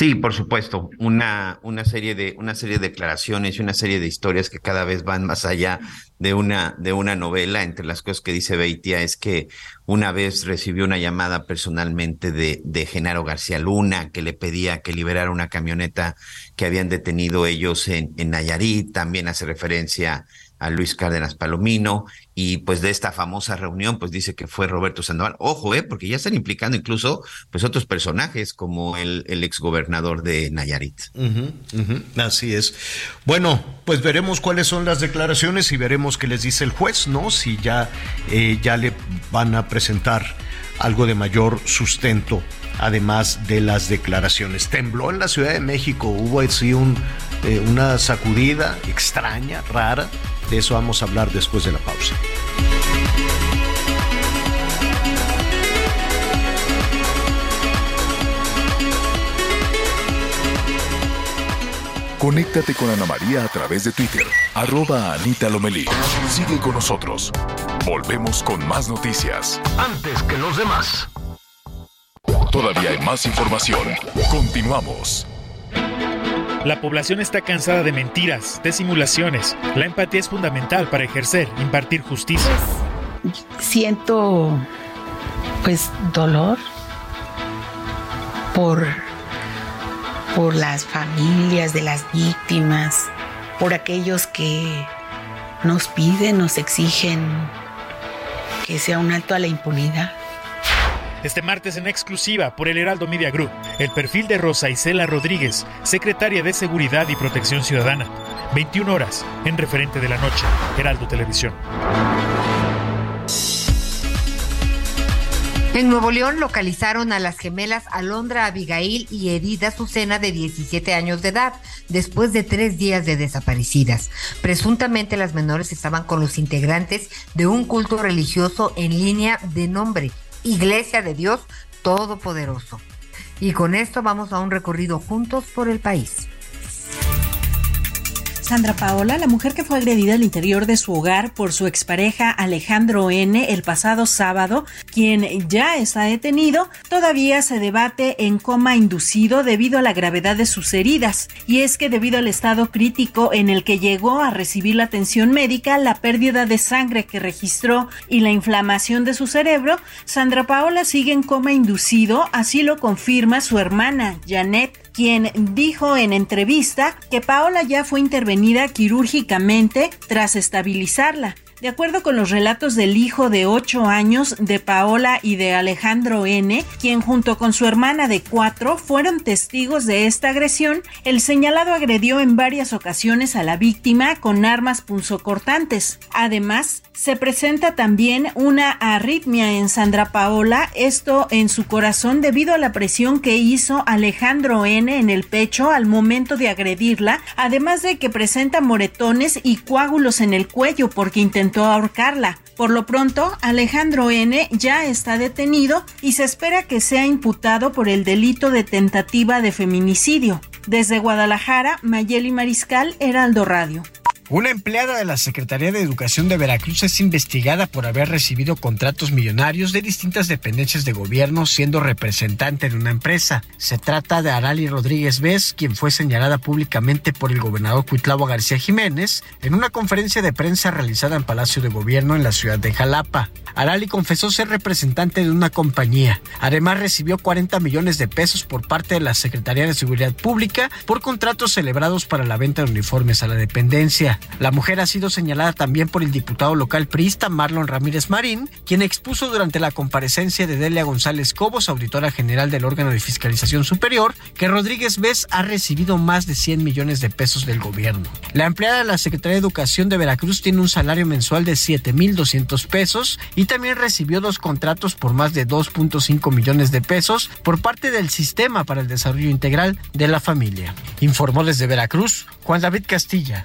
Sí, por supuesto, una, una, serie de, una serie de declaraciones y una serie de historias que cada vez van más allá de una, de una novela. Entre las cosas que dice Beitia es que una vez recibió una llamada personalmente de, de Genaro García Luna que le pedía que liberara una camioneta que habían detenido ellos en, en Nayarit. También hace referencia a Luis Cárdenas Palomino y pues de esta famosa reunión pues dice que fue Roberto Sandoval. Ojo, eh, porque ya están implicando incluso pues otros personajes como el, el exgobernador de Nayarit. Así es. Bueno, pues veremos cuáles son las declaraciones y veremos qué les dice el juez, ¿no? Si ya, eh, ya le van a presentar algo de mayor sustento además de las declaraciones. Tembló en la Ciudad de México, hubo así un, eh, una sacudida extraña, rara. De eso vamos a hablar después de la pausa. Conéctate con Ana María a través de Twitter, arroba Anita Lomelí. Sigue con nosotros. Volvemos con más noticias. Antes que los demás. Todavía hay más información. Continuamos. La población está cansada de mentiras, de simulaciones. La empatía es fundamental para ejercer, impartir justicia. Siento, pues, dolor por, por las familias de las víctimas, por aquellos que nos piden, nos exigen que sea un alto a la impunidad. Este martes en exclusiva por el Heraldo Media Group, el perfil de Rosa Isela Rodríguez, secretaria de Seguridad y Protección Ciudadana. 21 horas en referente de la noche, Heraldo Televisión. En Nuevo León localizaron a las gemelas Alondra Abigail y Edith Azucena de 17 años de edad, después de tres días de desaparecidas. Presuntamente las menores estaban con los integrantes de un culto religioso en línea de nombre Iglesia de Dios Todopoderoso. Y con esto vamos a un recorrido juntos por el país. Sandra Paola, la mujer que fue agredida al interior de su hogar por su expareja Alejandro N. el pasado sábado, quien ya está detenido, todavía se debate en coma inducido debido a la gravedad de sus heridas. Y es que debido al estado crítico en el que llegó a recibir la atención médica, la pérdida de sangre que registró y la inflamación de su cerebro, Sandra Paola sigue en coma inducido, así lo confirma su hermana Janet quien dijo en entrevista que Paola ya fue intervenida quirúrgicamente tras estabilizarla. De acuerdo con los relatos del hijo de 8 años de Paola y de Alejandro N., quien junto con su hermana de 4 fueron testigos de esta agresión, el señalado agredió en varias ocasiones a la víctima con armas punzocortantes. Además, se presenta también una arritmia en Sandra Paola, esto en su corazón debido a la presión que hizo Alejandro N. en el pecho al momento de agredirla, además de que presenta moretones y coágulos en el cuello porque intentó ahorcarla. Por lo pronto, Alejandro N. ya está detenido y se espera que sea imputado por el delito de tentativa de feminicidio. Desde Guadalajara, Mayeli Mariscal, Heraldo Radio. Una empleada de la Secretaría de Educación de Veracruz es investigada por haber recibido contratos millonarios de distintas dependencias de gobierno siendo representante de una empresa. Se trata de Arali Rodríguez Vez, quien fue señalada públicamente por el gobernador Cuitlavo García Jiménez en una conferencia de prensa realizada en Palacio de Gobierno en la ciudad de Jalapa. Arali confesó ser representante de una compañía. Además recibió 40 millones de pesos por parte de la Secretaría de Seguridad Pública por contratos celebrados para la venta de uniformes a la dependencia. La mujer ha sido señalada también por el diputado local priista Marlon Ramírez Marín, quien expuso durante la comparecencia de Delia González Cobos, auditora general del órgano de fiscalización superior, que Rodríguez Vez ha recibido más de 100 millones de pesos del gobierno. La empleada de la Secretaría de Educación de Veracruz tiene un salario mensual de 7.200 pesos y también recibió dos contratos por más de 2.5 millones de pesos por parte del Sistema para el Desarrollo Integral de la Familia. Informó desde Veracruz Juan David Castilla.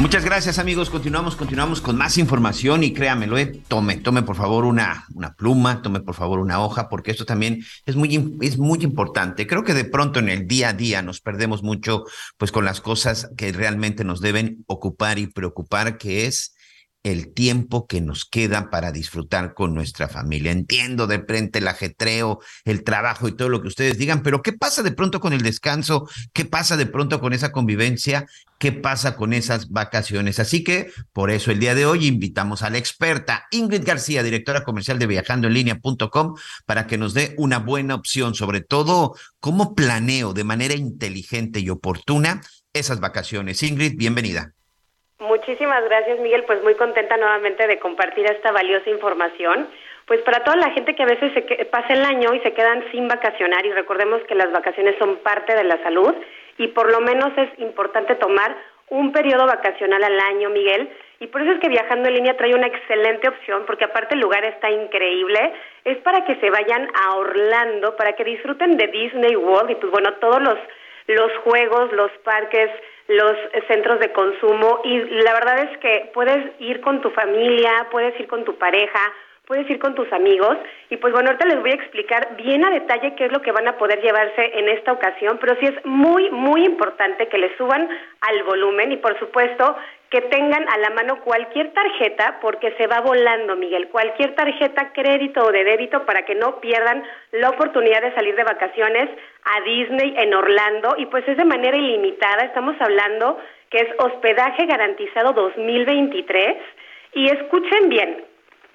Muchas gracias amigos, continuamos, continuamos con más información y créamelo, eh, tome, tome por favor una, una pluma, tome por favor una hoja, porque esto también es muy, es muy importante. Creo que de pronto en el día a día nos perdemos mucho pues con las cosas que realmente nos deben ocupar y preocupar, que es el tiempo que nos queda para disfrutar con nuestra familia. Entiendo de frente el ajetreo, el trabajo y todo lo que ustedes digan, pero ¿qué pasa de pronto con el descanso? ¿Qué pasa de pronto con esa convivencia? ¿Qué pasa con esas vacaciones? Así que por eso el día de hoy invitamos a la experta Ingrid García, directora comercial de viajandoenlinea.com, para que nos dé una buena opción, sobre todo cómo planeo de manera inteligente y oportuna esas vacaciones. Ingrid, bienvenida. Muchísimas gracias, Miguel. Pues muy contenta nuevamente de compartir esta valiosa información. Pues para toda la gente que a veces se pasa el año y se quedan sin vacacionar, y recordemos que las vacaciones son parte de la salud, y por lo menos es importante tomar un periodo vacacional al año, Miguel. Y por eso es que viajando en línea trae una excelente opción, porque aparte el lugar está increíble. Es para que se vayan a Orlando, para que disfruten de Disney World y pues bueno, todos los, los juegos, los parques, los centros de consumo y la verdad es que puedes ir con tu familia, puedes ir con tu pareja, puedes ir con tus amigos. Y pues bueno, ahorita les voy a explicar bien a detalle qué es lo que van a poder llevarse en esta ocasión, pero sí es muy, muy importante que le suban al volumen y por supuesto que tengan a la mano cualquier tarjeta porque se va volando, Miguel, cualquier tarjeta crédito o de débito para que no pierdan la oportunidad de salir de vacaciones a Disney en Orlando. Y pues es de manera ilimitada, estamos hablando que es hospedaje garantizado 2023 y escuchen bien,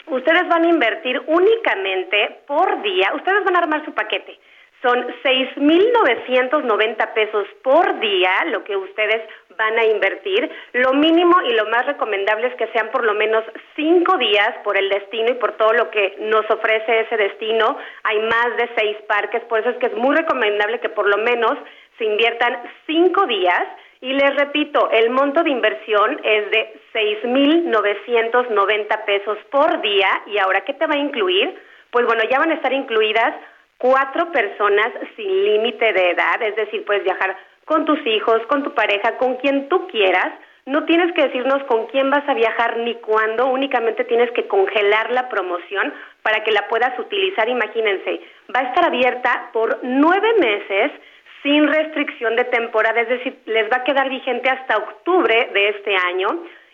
ustedes van a invertir únicamente por día, ustedes van a armar su paquete. Son 6.990 pesos por día lo que ustedes van a invertir. Lo mínimo y lo más recomendable es que sean por lo menos cinco días por el destino y por todo lo que nos ofrece ese destino. Hay más de seis parques, por eso es que es muy recomendable que por lo menos se inviertan cinco días. Y les repito, el monto de inversión es de 6.990 pesos por día. ¿Y ahora qué te va a incluir? Pues bueno, ya van a estar incluidas cuatro personas sin límite de edad, es decir, puedes viajar con tus hijos, con tu pareja, con quien tú quieras. No tienes que decirnos con quién vas a viajar ni cuándo, únicamente tienes que congelar la promoción para que la puedas utilizar. Imagínense, va a estar abierta por nueve meses sin restricción de temporada, es decir, les va a quedar vigente hasta octubre de este año.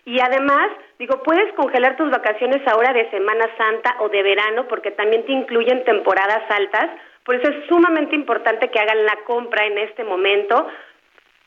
Y además, digo, puedes congelar tus vacaciones ahora de Semana Santa o de verano porque también te incluyen temporadas altas por eso es sumamente importante que hagan la compra en este momento.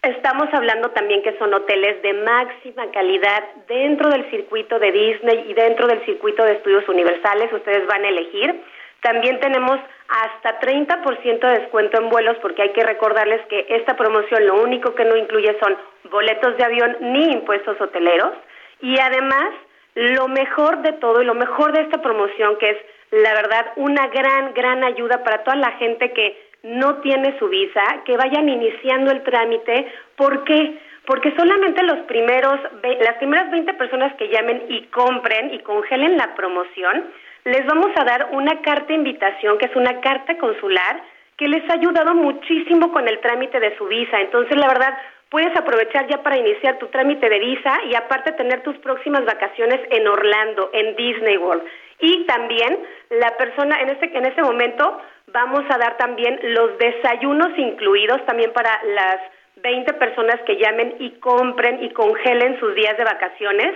Estamos hablando también que son hoteles de máxima calidad dentro del circuito de Disney y dentro del circuito de estudios universales. Ustedes van a elegir. También tenemos hasta 30% de descuento en vuelos porque hay que recordarles que esta promoción lo único que no incluye son boletos de avión ni impuestos hoteleros. Y además, lo mejor de todo y lo mejor de esta promoción que es la verdad, una gran, gran ayuda para toda la gente que no tiene su visa, que vayan iniciando el trámite. ¿Por qué? Porque solamente los primeros, las primeras 20 personas que llamen y compren y congelen la promoción, les vamos a dar una carta invitación, que es una carta consular, que les ha ayudado muchísimo con el trámite de su visa. Entonces, la verdad, puedes aprovechar ya para iniciar tu trámite de visa y aparte tener tus próximas vacaciones en Orlando, en Disney World. Y también la persona, en este, en este momento vamos a dar también los desayunos incluidos también para las 20 personas que llamen y compren y congelen sus días de vacaciones,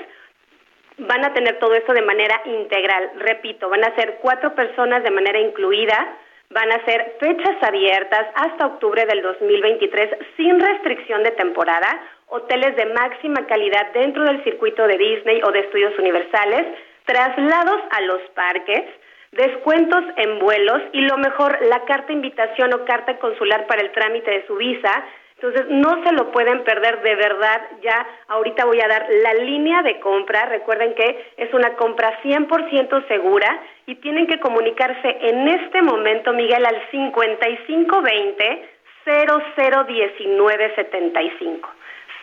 van a tener todo esto de manera integral. Repito, van a ser cuatro personas de manera incluida, van a ser fechas abiertas hasta octubre del 2023 sin restricción de temporada, hoteles de máxima calidad dentro del circuito de Disney o de estudios universales, traslados a los parques, descuentos en vuelos y lo mejor, la carta invitación o carta consular para el trámite de su visa. Entonces, no se lo pueden perder de verdad. Ya ahorita voy a dar la línea de compra. Recuerden que es una compra 100% segura y tienen que comunicarse en este momento, Miguel, al 5520 001975.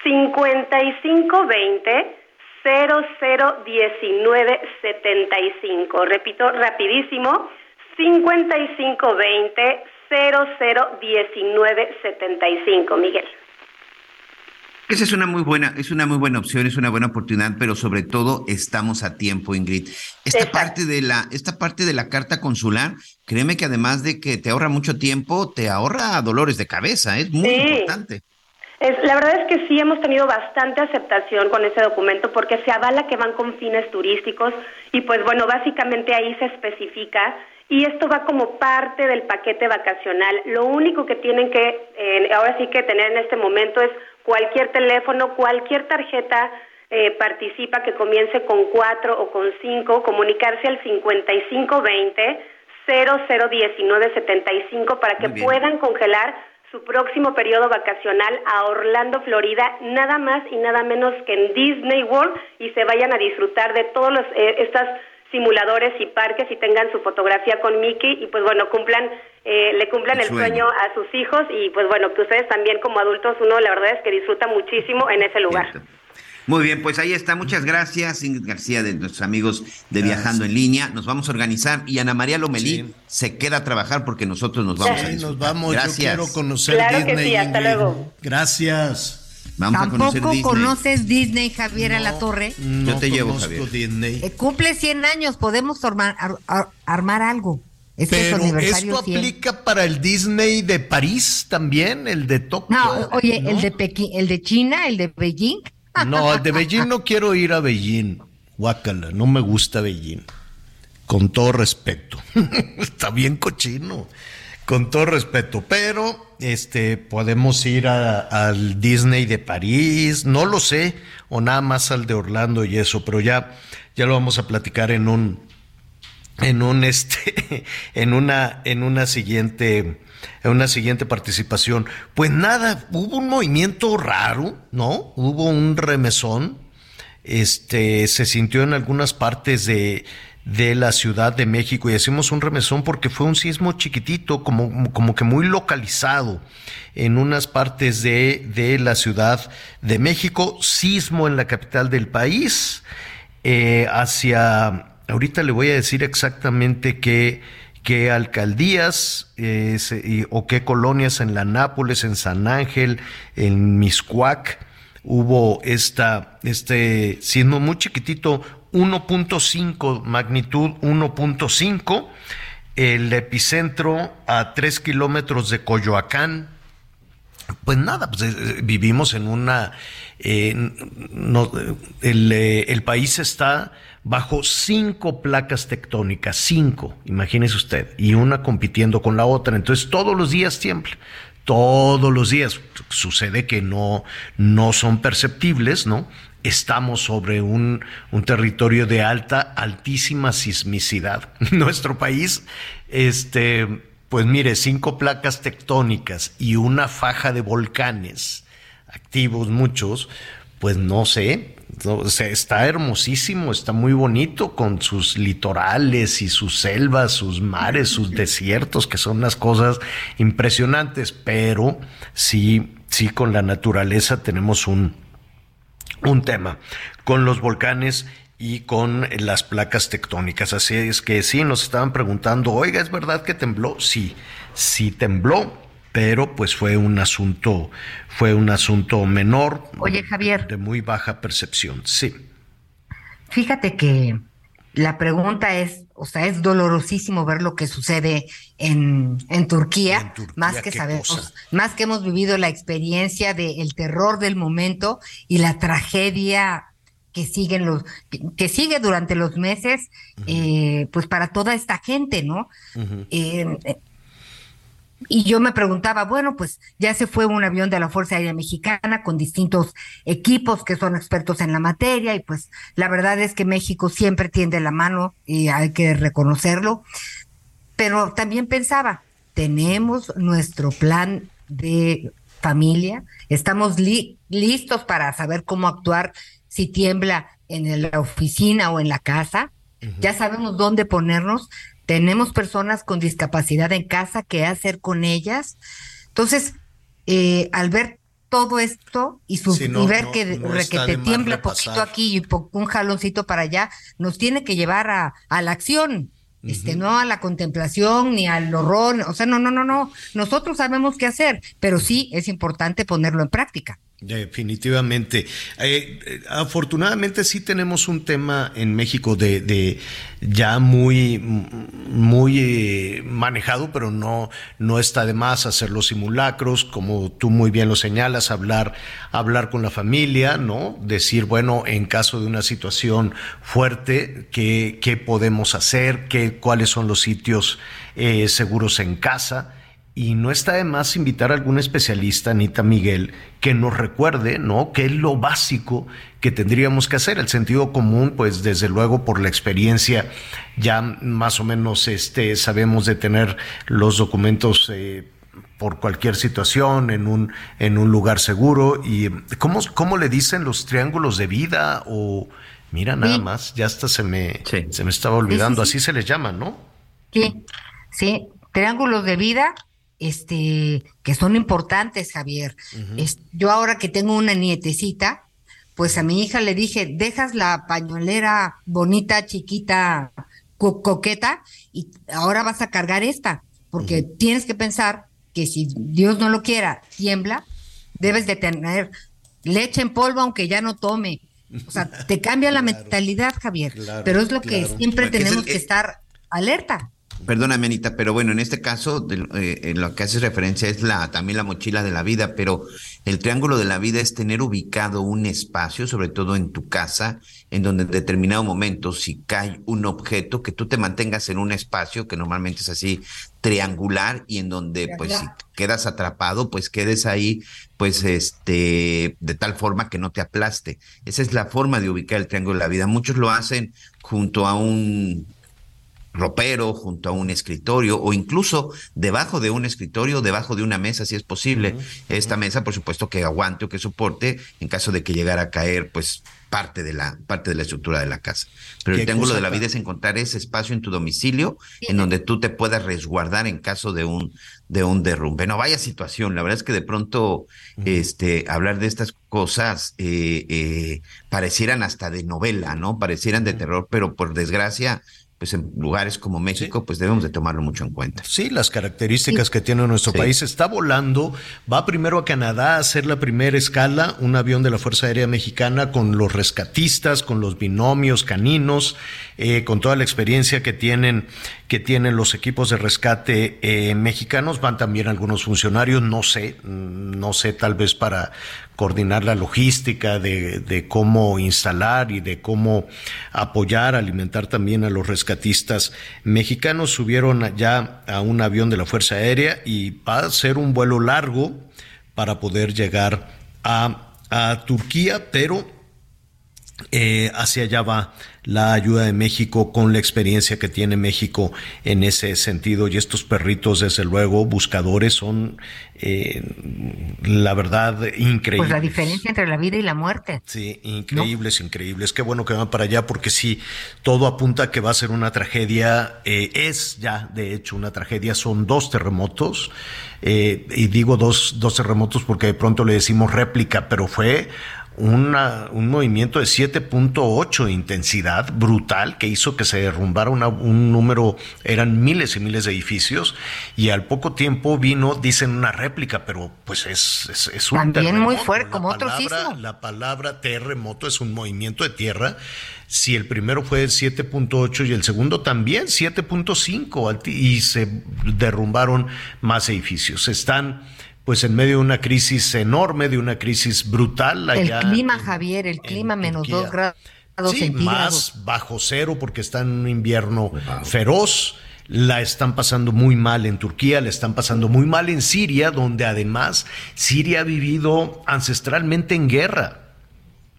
5520 001975. Repito rapidísimo, 5520 001975, Miguel. Esa es una muy buena, es una muy buena opción, es una buena oportunidad, pero sobre todo estamos a tiempo, Ingrid. Esta parte de la, esta parte de la carta consular, créeme que además de que te ahorra mucho tiempo, te ahorra dolores de cabeza, es muy importante. Es, la verdad es que sí hemos tenido bastante aceptación con ese documento porque se avala que van con fines turísticos y pues bueno, básicamente ahí se especifica y esto va como parte del paquete vacacional. Lo único que tienen que, eh, ahora sí que tener en este momento es cualquier teléfono, cualquier tarjeta eh, participa que comience con cuatro o con cinco, comunicarse al 5520 001975 para que puedan congelar su próximo periodo vacacional a Orlando, Florida, nada más y nada menos que en Disney World y se vayan a disfrutar de todos los eh, estas simuladores y parques y tengan su fotografía con Mickey y pues bueno cumplan eh, le cumplan el sueño. a sus hijos y pues bueno que ustedes también como adultos uno la verdad es que disfruta muchísimo en ese lugar. Muy bien, pues ahí está. Muchas gracias, Ingrid García, de nuestros amigos de Viajando en Línea. Nos vamos a organizar y Ana María Lomelí se queda a trabajar porque nosotros nos vamos a Sí, nos vamos. Gracias. Yo quiero conocer Claro que sí, hasta Ingrid. luego. Gracias. Vamos a conocer ¿Tampoco Disney. conoces Disney, Javier, a la torre? Yo te llevo, conozco Javier. Disney. Eh, cumple 100 años, podemos armar, ar- ar- armar algo. Es Pero esto 100. aplica para el Disney de París también, el de Tokio. No, oye, ¿no? el de Pekín, el de China, el de Beijing. No, el de Beijing no quiero ir a Beijing. Guácala, no me gusta Beijing. Con todo respeto. [LAUGHS] Está bien cochino. Con todo respeto. Pero este podemos ir al Disney de París, no lo sé, o nada más al de Orlando y eso, pero ya, ya lo vamos a platicar en un en un [LAUGHS] este en una en una siguiente en una siguiente participación. Pues nada, hubo un movimiento raro, ¿no? Hubo un remesón. Este se sintió en algunas partes de de la Ciudad de México y decimos un remesón porque fue un sismo chiquitito, como, como que muy localizado en unas partes de, de la Ciudad de México, sismo en la capital del país, eh, hacia, ahorita le voy a decir exactamente qué, qué alcaldías eh, o qué colonias en la Nápoles, en San Ángel, en Miscuac, hubo esta, este sismo muy chiquitito, 1.5, magnitud 1.5, el epicentro a 3 kilómetros de Coyoacán, pues nada, pues eh, eh, vivimos en una... eh, el, el país está bajo cinco placas tectónicas, cinco, imagínese usted, y una compitiendo con la otra. Entonces todos los días tiembla, todos los días. Sucede que no, no son perceptibles, ¿no? Estamos sobre un, un territorio de alta, altísima sismicidad. [LAUGHS] Nuestro país, este, pues mire, cinco placas tectónicas y una faja de volcanes activos, muchos, pues no sé, no, sea, está hermosísimo, está muy bonito con sus litorales y sus selvas, sus mares, sus desiertos, que son unas cosas impresionantes, pero sí, sí con la naturaleza tenemos un, un tema con los volcanes y con las placas tectónicas. Así es que sí, nos estaban preguntando, oiga, ¿es verdad que tembló? Sí, sí tembló, pero pues fue un asunto, fue un asunto menor. Oye, Javier. De muy baja percepción, sí. Fíjate que la pregunta es, o sea, es dolorosísimo ver lo que sucede en, en, Turquía, más que sabemos, más que hemos vivido la experiencia del terror del momento y la tragedia que siguen los que, sigue durante los meses eh, pues para toda esta gente no y yo me preguntaba, bueno, pues ya se fue un avión de la Fuerza Aérea Mexicana con distintos equipos que son expertos en la materia y pues la verdad es que México siempre tiende la mano y hay que reconocerlo. Pero también pensaba, tenemos nuestro plan de familia, estamos listos para saber cómo actuar si tiembla en la oficina o en la casa, ya sabemos dónde ponernos, tenemos personas con discapacidad en casa, ¿qué hacer con ellas? Entonces, eh, al ver todo esto y, su, ver que, te tiembla poquito aquí y un jaloncito para allá, nos tiene que llevar a, a la acción. Este, no a la contemplación ni al horror, o sea, no, no, no, no. Nosotros sabemos qué hacer, pero sí es importante ponerlo en práctica. Definitivamente. Eh, eh, afortunadamente sí tenemos un tema en México de, ya muy, muy eh, manejado, pero no, no está de más hacer los simulacros, como tú muy bien lo señalas, hablar, hablar con la familia, ¿no? Decir, bueno, en caso de una situación fuerte, ¿qué, qué podemos hacer? ¿Qué, ¿Cuáles son los sitios seguros en casa? Y no está de más invitar a algún especialista, Anita Miguel, que nos recuerde, ¿no? ¿Qué es lo básico que tendríamos que hacer? El sentido común, pues desde luego por la experiencia, ya más o menos este, sabemos de tener los documentos eh, por cualquier situación en un, en un lugar seguro. ¿Y cómo, cómo le dicen los triángulos de vida? O mira, nada más, ya hasta se me, se me estaba olvidando, así se les llama, ¿no? Sí, sí, triángulos de vida este, que son importantes, Javier. yo ahora que tengo una nietecita, pues a mi hija le dije, dejas la pañolera bonita, chiquita, coqueta, y ahora vas a cargar esta, porque tienes que pensar que si Dios no lo quiera, tiembla, debes de tener leche en polvo aunque ya no tome. O sea, te cambia la mentalidad, Javier. pero es lo que siempre tenemos que estar alerta. Perdóname, Anita, pero bueno, en este caso, eh, en lo que haces referencia es la también la mochila de la vida, pero el triángulo de la vida es tener ubicado un espacio, sobre todo en tu casa, en donde en determinado momento, si cae un objeto, que tú te mantengas en un espacio que normalmente es así triangular y en donde, pues, si quedas atrapado, pues quedes ahí, pues, este, de tal forma que no te aplaste. Esa es la forma de ubicar el triángulo de la vida. Muchos lo hacen junto a un ropero, junto a un escritorio o incluso debajo de un escritorio, debajo de una mesa, si es posible. Esta mesa, por supuesto, que aguante o que soporte en caso de que llegara a caer, pues parte de la parte de la estructura de la casa. Pero el triángulo de la vida es encontrar ese espacio en tu domicilio en donde tú te puedas resguardar en caso de un de un derrumbe. No vaya situación. La verdad es que de pronto este hablar de estas cosas eh, eh, parecieran hasta de novela, ¿no? Parecieran de terror, pero por desgracia pues en lugares como México, pues debemos de tomarlo mucho en cuenta. Sí, las características que tiene nuestro país. Está volando, va primero a Canadá a hacer la primera escala, un avión de la Fuerza Aérea Mexicana con los rescatistas, con los binomios caninos, eh, con toda la experiencia que tienen, que tienen los equipos de rescate eh, mexicanos. Van también algunos funcionarios, no sé, no sé, tal vez para coordinar la logística de, cómo instalar y de cómo apoyar, alimentar también a los rescatistas mexicanos. Subieron ya a un avión de la Fuerza Aérea y va a ser un vuelo largo para poder llegar a, a Turquía, pero eh, hacia allá va la ayuda de México con la experiencia que tiene México en ese sentido. Y estos perritos, desde luego, buscadores, son eh, la verdad increíbles. Pues la diferencia entre la vida y la muerte. Sí, increíbles, increíbles. Qué bueno que van para allá porque sí, todo apunta a que va a ser una tragedia. Eh, es ya, de hecho, una tragedia. Son dos terremotos. Eh, y digo dos, dos terremotos porque de pronto le decimos réplica, pero fue una, un movimiento de 7.8 de intensidad brutal que hizo que se derrumbara un número, eran miles y miles de edificios y al poco tiempo vino, dicen una réplica, pero pues es, es, es un También muy fuerte, como otro La palabra terremoto es un movimiento de tierra. Si el primero fue 7.8 y el segundo también 7.5 y se derrumbaron más edificios. Están pues en medio de una crisis enorme, de una crisis brutal. Allá el clima, Javier, el clima menos dos grados sí, Más bajo cero porque está en un invierno feroz. La están pasando muy mal en Turquía, la están pasando muy mal en Siria, donde además Siria ha vivido ancestralmente en guerra.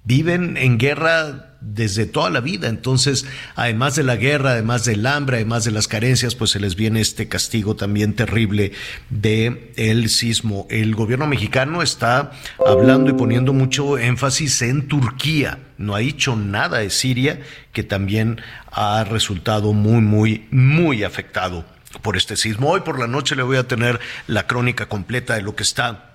Viven en guerra desde toda la vida. Entonces, además de la guerra, además del hambre, además de las carencias, pues se les viene este castigo también terrible de el sismo. El gobierno mexicano está hablando y poniendo mucho énfasis en Turquía. No ha dicho nada de Siria, que también ha resultado muy, muy, muy afectado por este sismo. Hoy por la noche le voy a tener la crónica completa de lo que está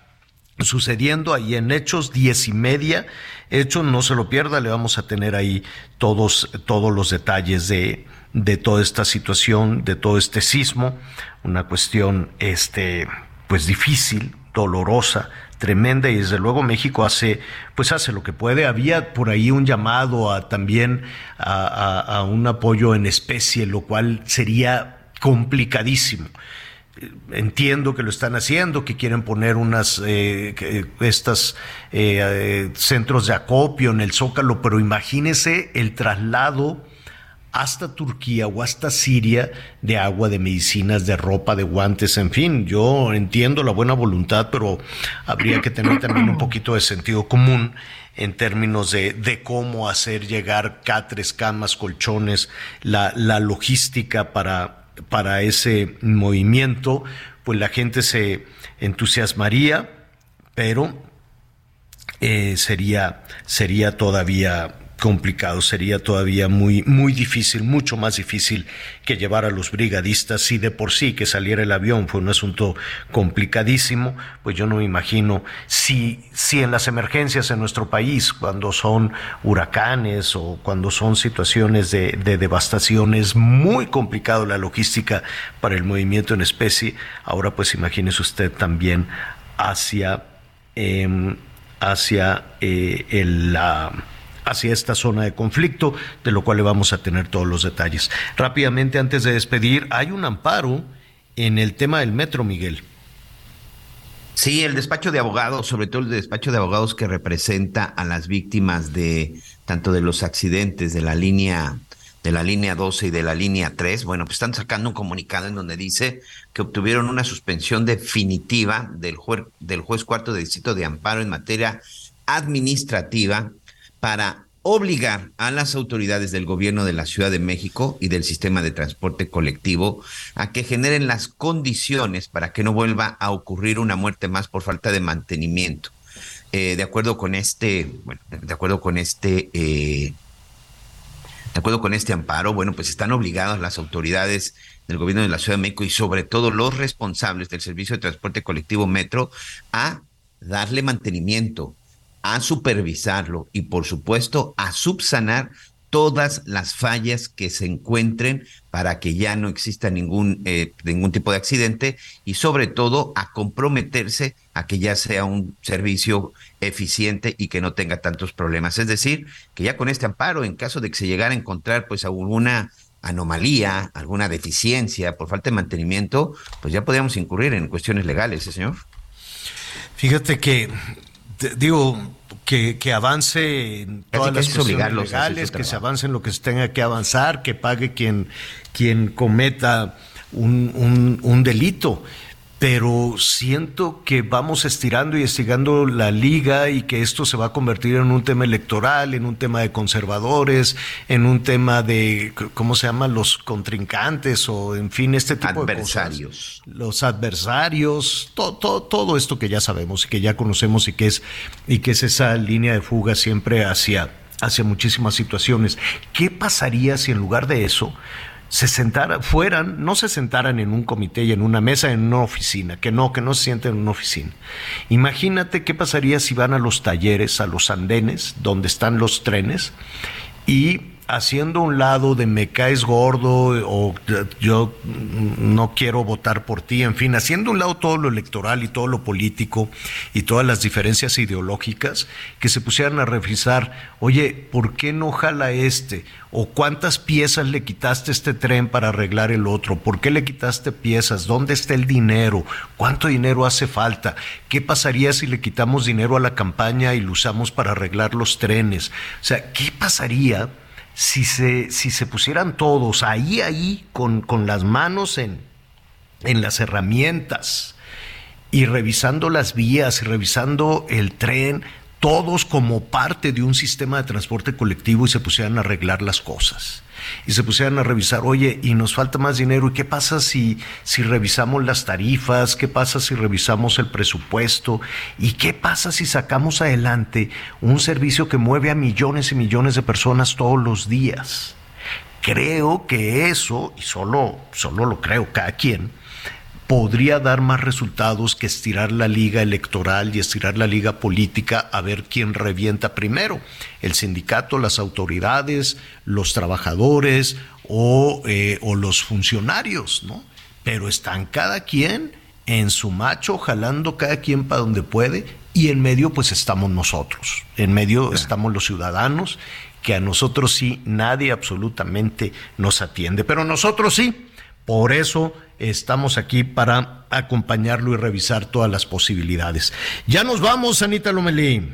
sucediendo ahí en Hechos diez y media. Hechos, no se lo pierda, le vamos a tener ahí todos, todos los detalles de, de toda esta situación, de todo este sismo, una cuestión, este, pues difícil, dolorosa, tremenda y desde luego México hace pues hace lo que puede. Había por ahí un llamado a también a, a un apoyo en especie lo cual sería complicadísimo entiendo que lo están haciendo, que quieren poner unas eh, estas eh, eh, centros de acopio en el Zócalo, pero imagínese el traslado hasta Turquía o hasta Siria de agua, de medicinas, de ropa, de guantes, en fin, yo entiendo la buena voluntad, pero habría que tener también un poquito de sentido común en términos de, de cómo hacer llegar catres, camas, colchones, la, la logística para, para ese movimiento, pues la gente se entusiasmaría, pero eh, sería, sería todavía complicado, sería todavía muy, muy difícil, mucho más difícil que llevar a los brigadistas. y de por sí que saliera el avión fue un asunto complicadísimo, pues yo no me imagino si, si en las emergencias en nuestro país, cuando son huracanes o cuando son situaciones de, de devastación, es muy complicado la logística para el movimiento en especie. Ahora pues imagínese usted también hacia, em, hacia eh, el, la hacia esta zona de conflicto, de lo cual le vamos a tener todos los detalles. Rápidamente, antes de despedir, hay un amparo en el tema del metro, Miguel. Sí, el despacho de abogados, sobre todo el despacho de abogados que representa a las víctimas de tanto de los accidentes de la línea de la línea 12 y de la línea 3, bueno, pues están sacando un comunicado en donde dice que obtuvieron una suspensión definitiva del, juez, del juez cuarto de distrito de amparo en materia administrativa para obligar a las autoridades del gobierno de la Ciudad de México y del sistema de transporte colectivo a que generen las condiciones para que no vuelva a ocurrir una muerte más por falta de mantenimiento. Eh, de acuerdo con este, bueno, de acuerdo con este, eh, de acuerdo con este amparo, bueno, pues están obligadas las autoridades del gobierno de la Ciudad de México y sobre todo los responsables del servicio de transporte colectivo Metro a darle mantenimiento, a supervisarlo y por supuesto a subsanar todas las fallas que se encuentren para que ya no exista ningún, eh, ningún tipo de accidente y sobre todo a comprometerse a que ya sea un servicio eficiente y que no tenga tantos problemas. Es decir, que ya con este amparo, en caso de que se llegara a encontrar pues alguna anomalía, alguna deficiencia por falta de mantenimiento, pues ya podríamos incurrir en cuestiones legales, ¿eh, señor? Fíjate que digo, que, que, avance en todas las cuestiones legales, que se avance en lo que se tenga que avanzar, que pague quien, quien cometa un, un, un delito pero siento que vamos estirando y estirando la liga y que esto se va a convertir en un tema electoral, en un tema de conservadores, en un tema de, ¿cómo se llaman? Los contrincantes o, en fin, este tipo de cosas. Los adversarios, todo, todo, todo esto que ya sabemos y que ya conocemos y que es, y que es esa línea de fuga siempre hacia, hacia muchísimas situaciones. ¿Qué pasaría si en lugar de eso se sentaran, fueran, no se sentaran en un comité y en una mesa, en una oficina, que no, que no se sienten en una oficina. Imagínate qué pasaría si van a los talleres, a los andenes, donde están los trenes, y haciendo un lado de me caes gordo o yo no quiero votar por ti, en fin, haciendo un lado todo lo electoral y todo lo político y todas las diferencias ideológicas, que se pusieran a revisar, oye, ¿por qué no jala este? ¿O cuántas piezas le quitaste este tren para arreglar el otro? ¿Por qué le quitaste piezas? ¿Dónde está el dinero? ¿Cuánto dinero hace falta? ¿Qué pasaría si le quitamos dinero a la campaña y lo usamos para arreglar los trenes? O sea, ¿qué pasaría? Si se, si se pusieran todos ahí, ahí, con, con las manos en, en las herramientas y revisando las vías y revisando el tren, todos como parte de un sistema de transporte colectivo y se pusieran a arreglar las cosas y se pusieran a revisar, oye, y nos falta más dinero, ¿y qué pasa si, si revisamos las tarifas? ¿Qué pasa si revisamos el presupuesto? ¿Y qué pasa si sacamos adelante un servicio que mueve a millones y millones de personas todos los días? Creo que eso, y solo, solo lo creo cada quien, podría dar más resultados que estirar la liga electoral y estirar la liga política a ver quién revienta primero, el sindicato, las autoridades, los trabajadores o, eh, o los funcionarios, ¿no? Pero están cada quien en su macho, jalando cada quien para donde puede, y en medio pues estamos nosotros, en medio estamos los ciudadanos, que a nosotros sí nadie absolutamente nos atiende, pero nosotros sí, por eso estamos aquí para acompañarlo y revisar todas las posibilidades. Ya nos vamos, Anita Lomelí.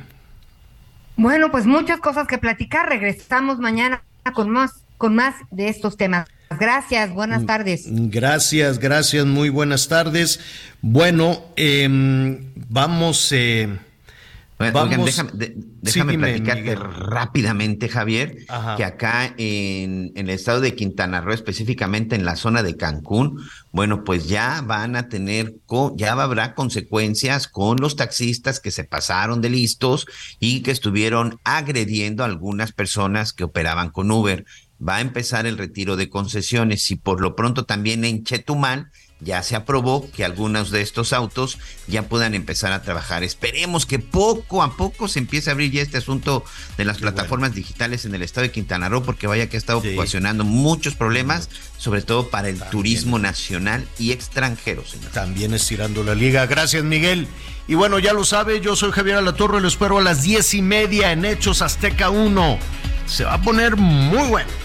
Bueno, pues muchas cosas que platicar. Regresamos mañana con más, con más de estos temas. Gracias, buenas mm, tardes. Gracias, gracias, muy buenas tardes. Bueno, em, vamos eh, déjame, platicarte rápidamente, Javier, que acá en, el estado de Quintana Roo, específicamente en la zona de Cancún, bueno, pues ya van a tener, ya habrá consecuencias con los taxistas que se pasaron de listos y que estuvieron agrediendo a algunas personas que operaban con Uber. Va a empezar el retiro de concesiones y por lo pronto también en Chetumal ya se aprobó que algunos de estos autos ya puedan empezar a trabajar. Esperemos que poco a poco se empiece a abrir ya este asunto de las plataformas digitales en el estado de Quintana Roo, porque vaya que ha estado ocasionando muchos problemas, sobre todo para el turismo nacional y extranjero, señor. También estirando la liga. Gracias, Miguel. Y bueno, ya lo sabe, yo soy Javier Alatorre, lo espero a las diez y media en Hechos Azteca 1. Se va a poner muy bueno.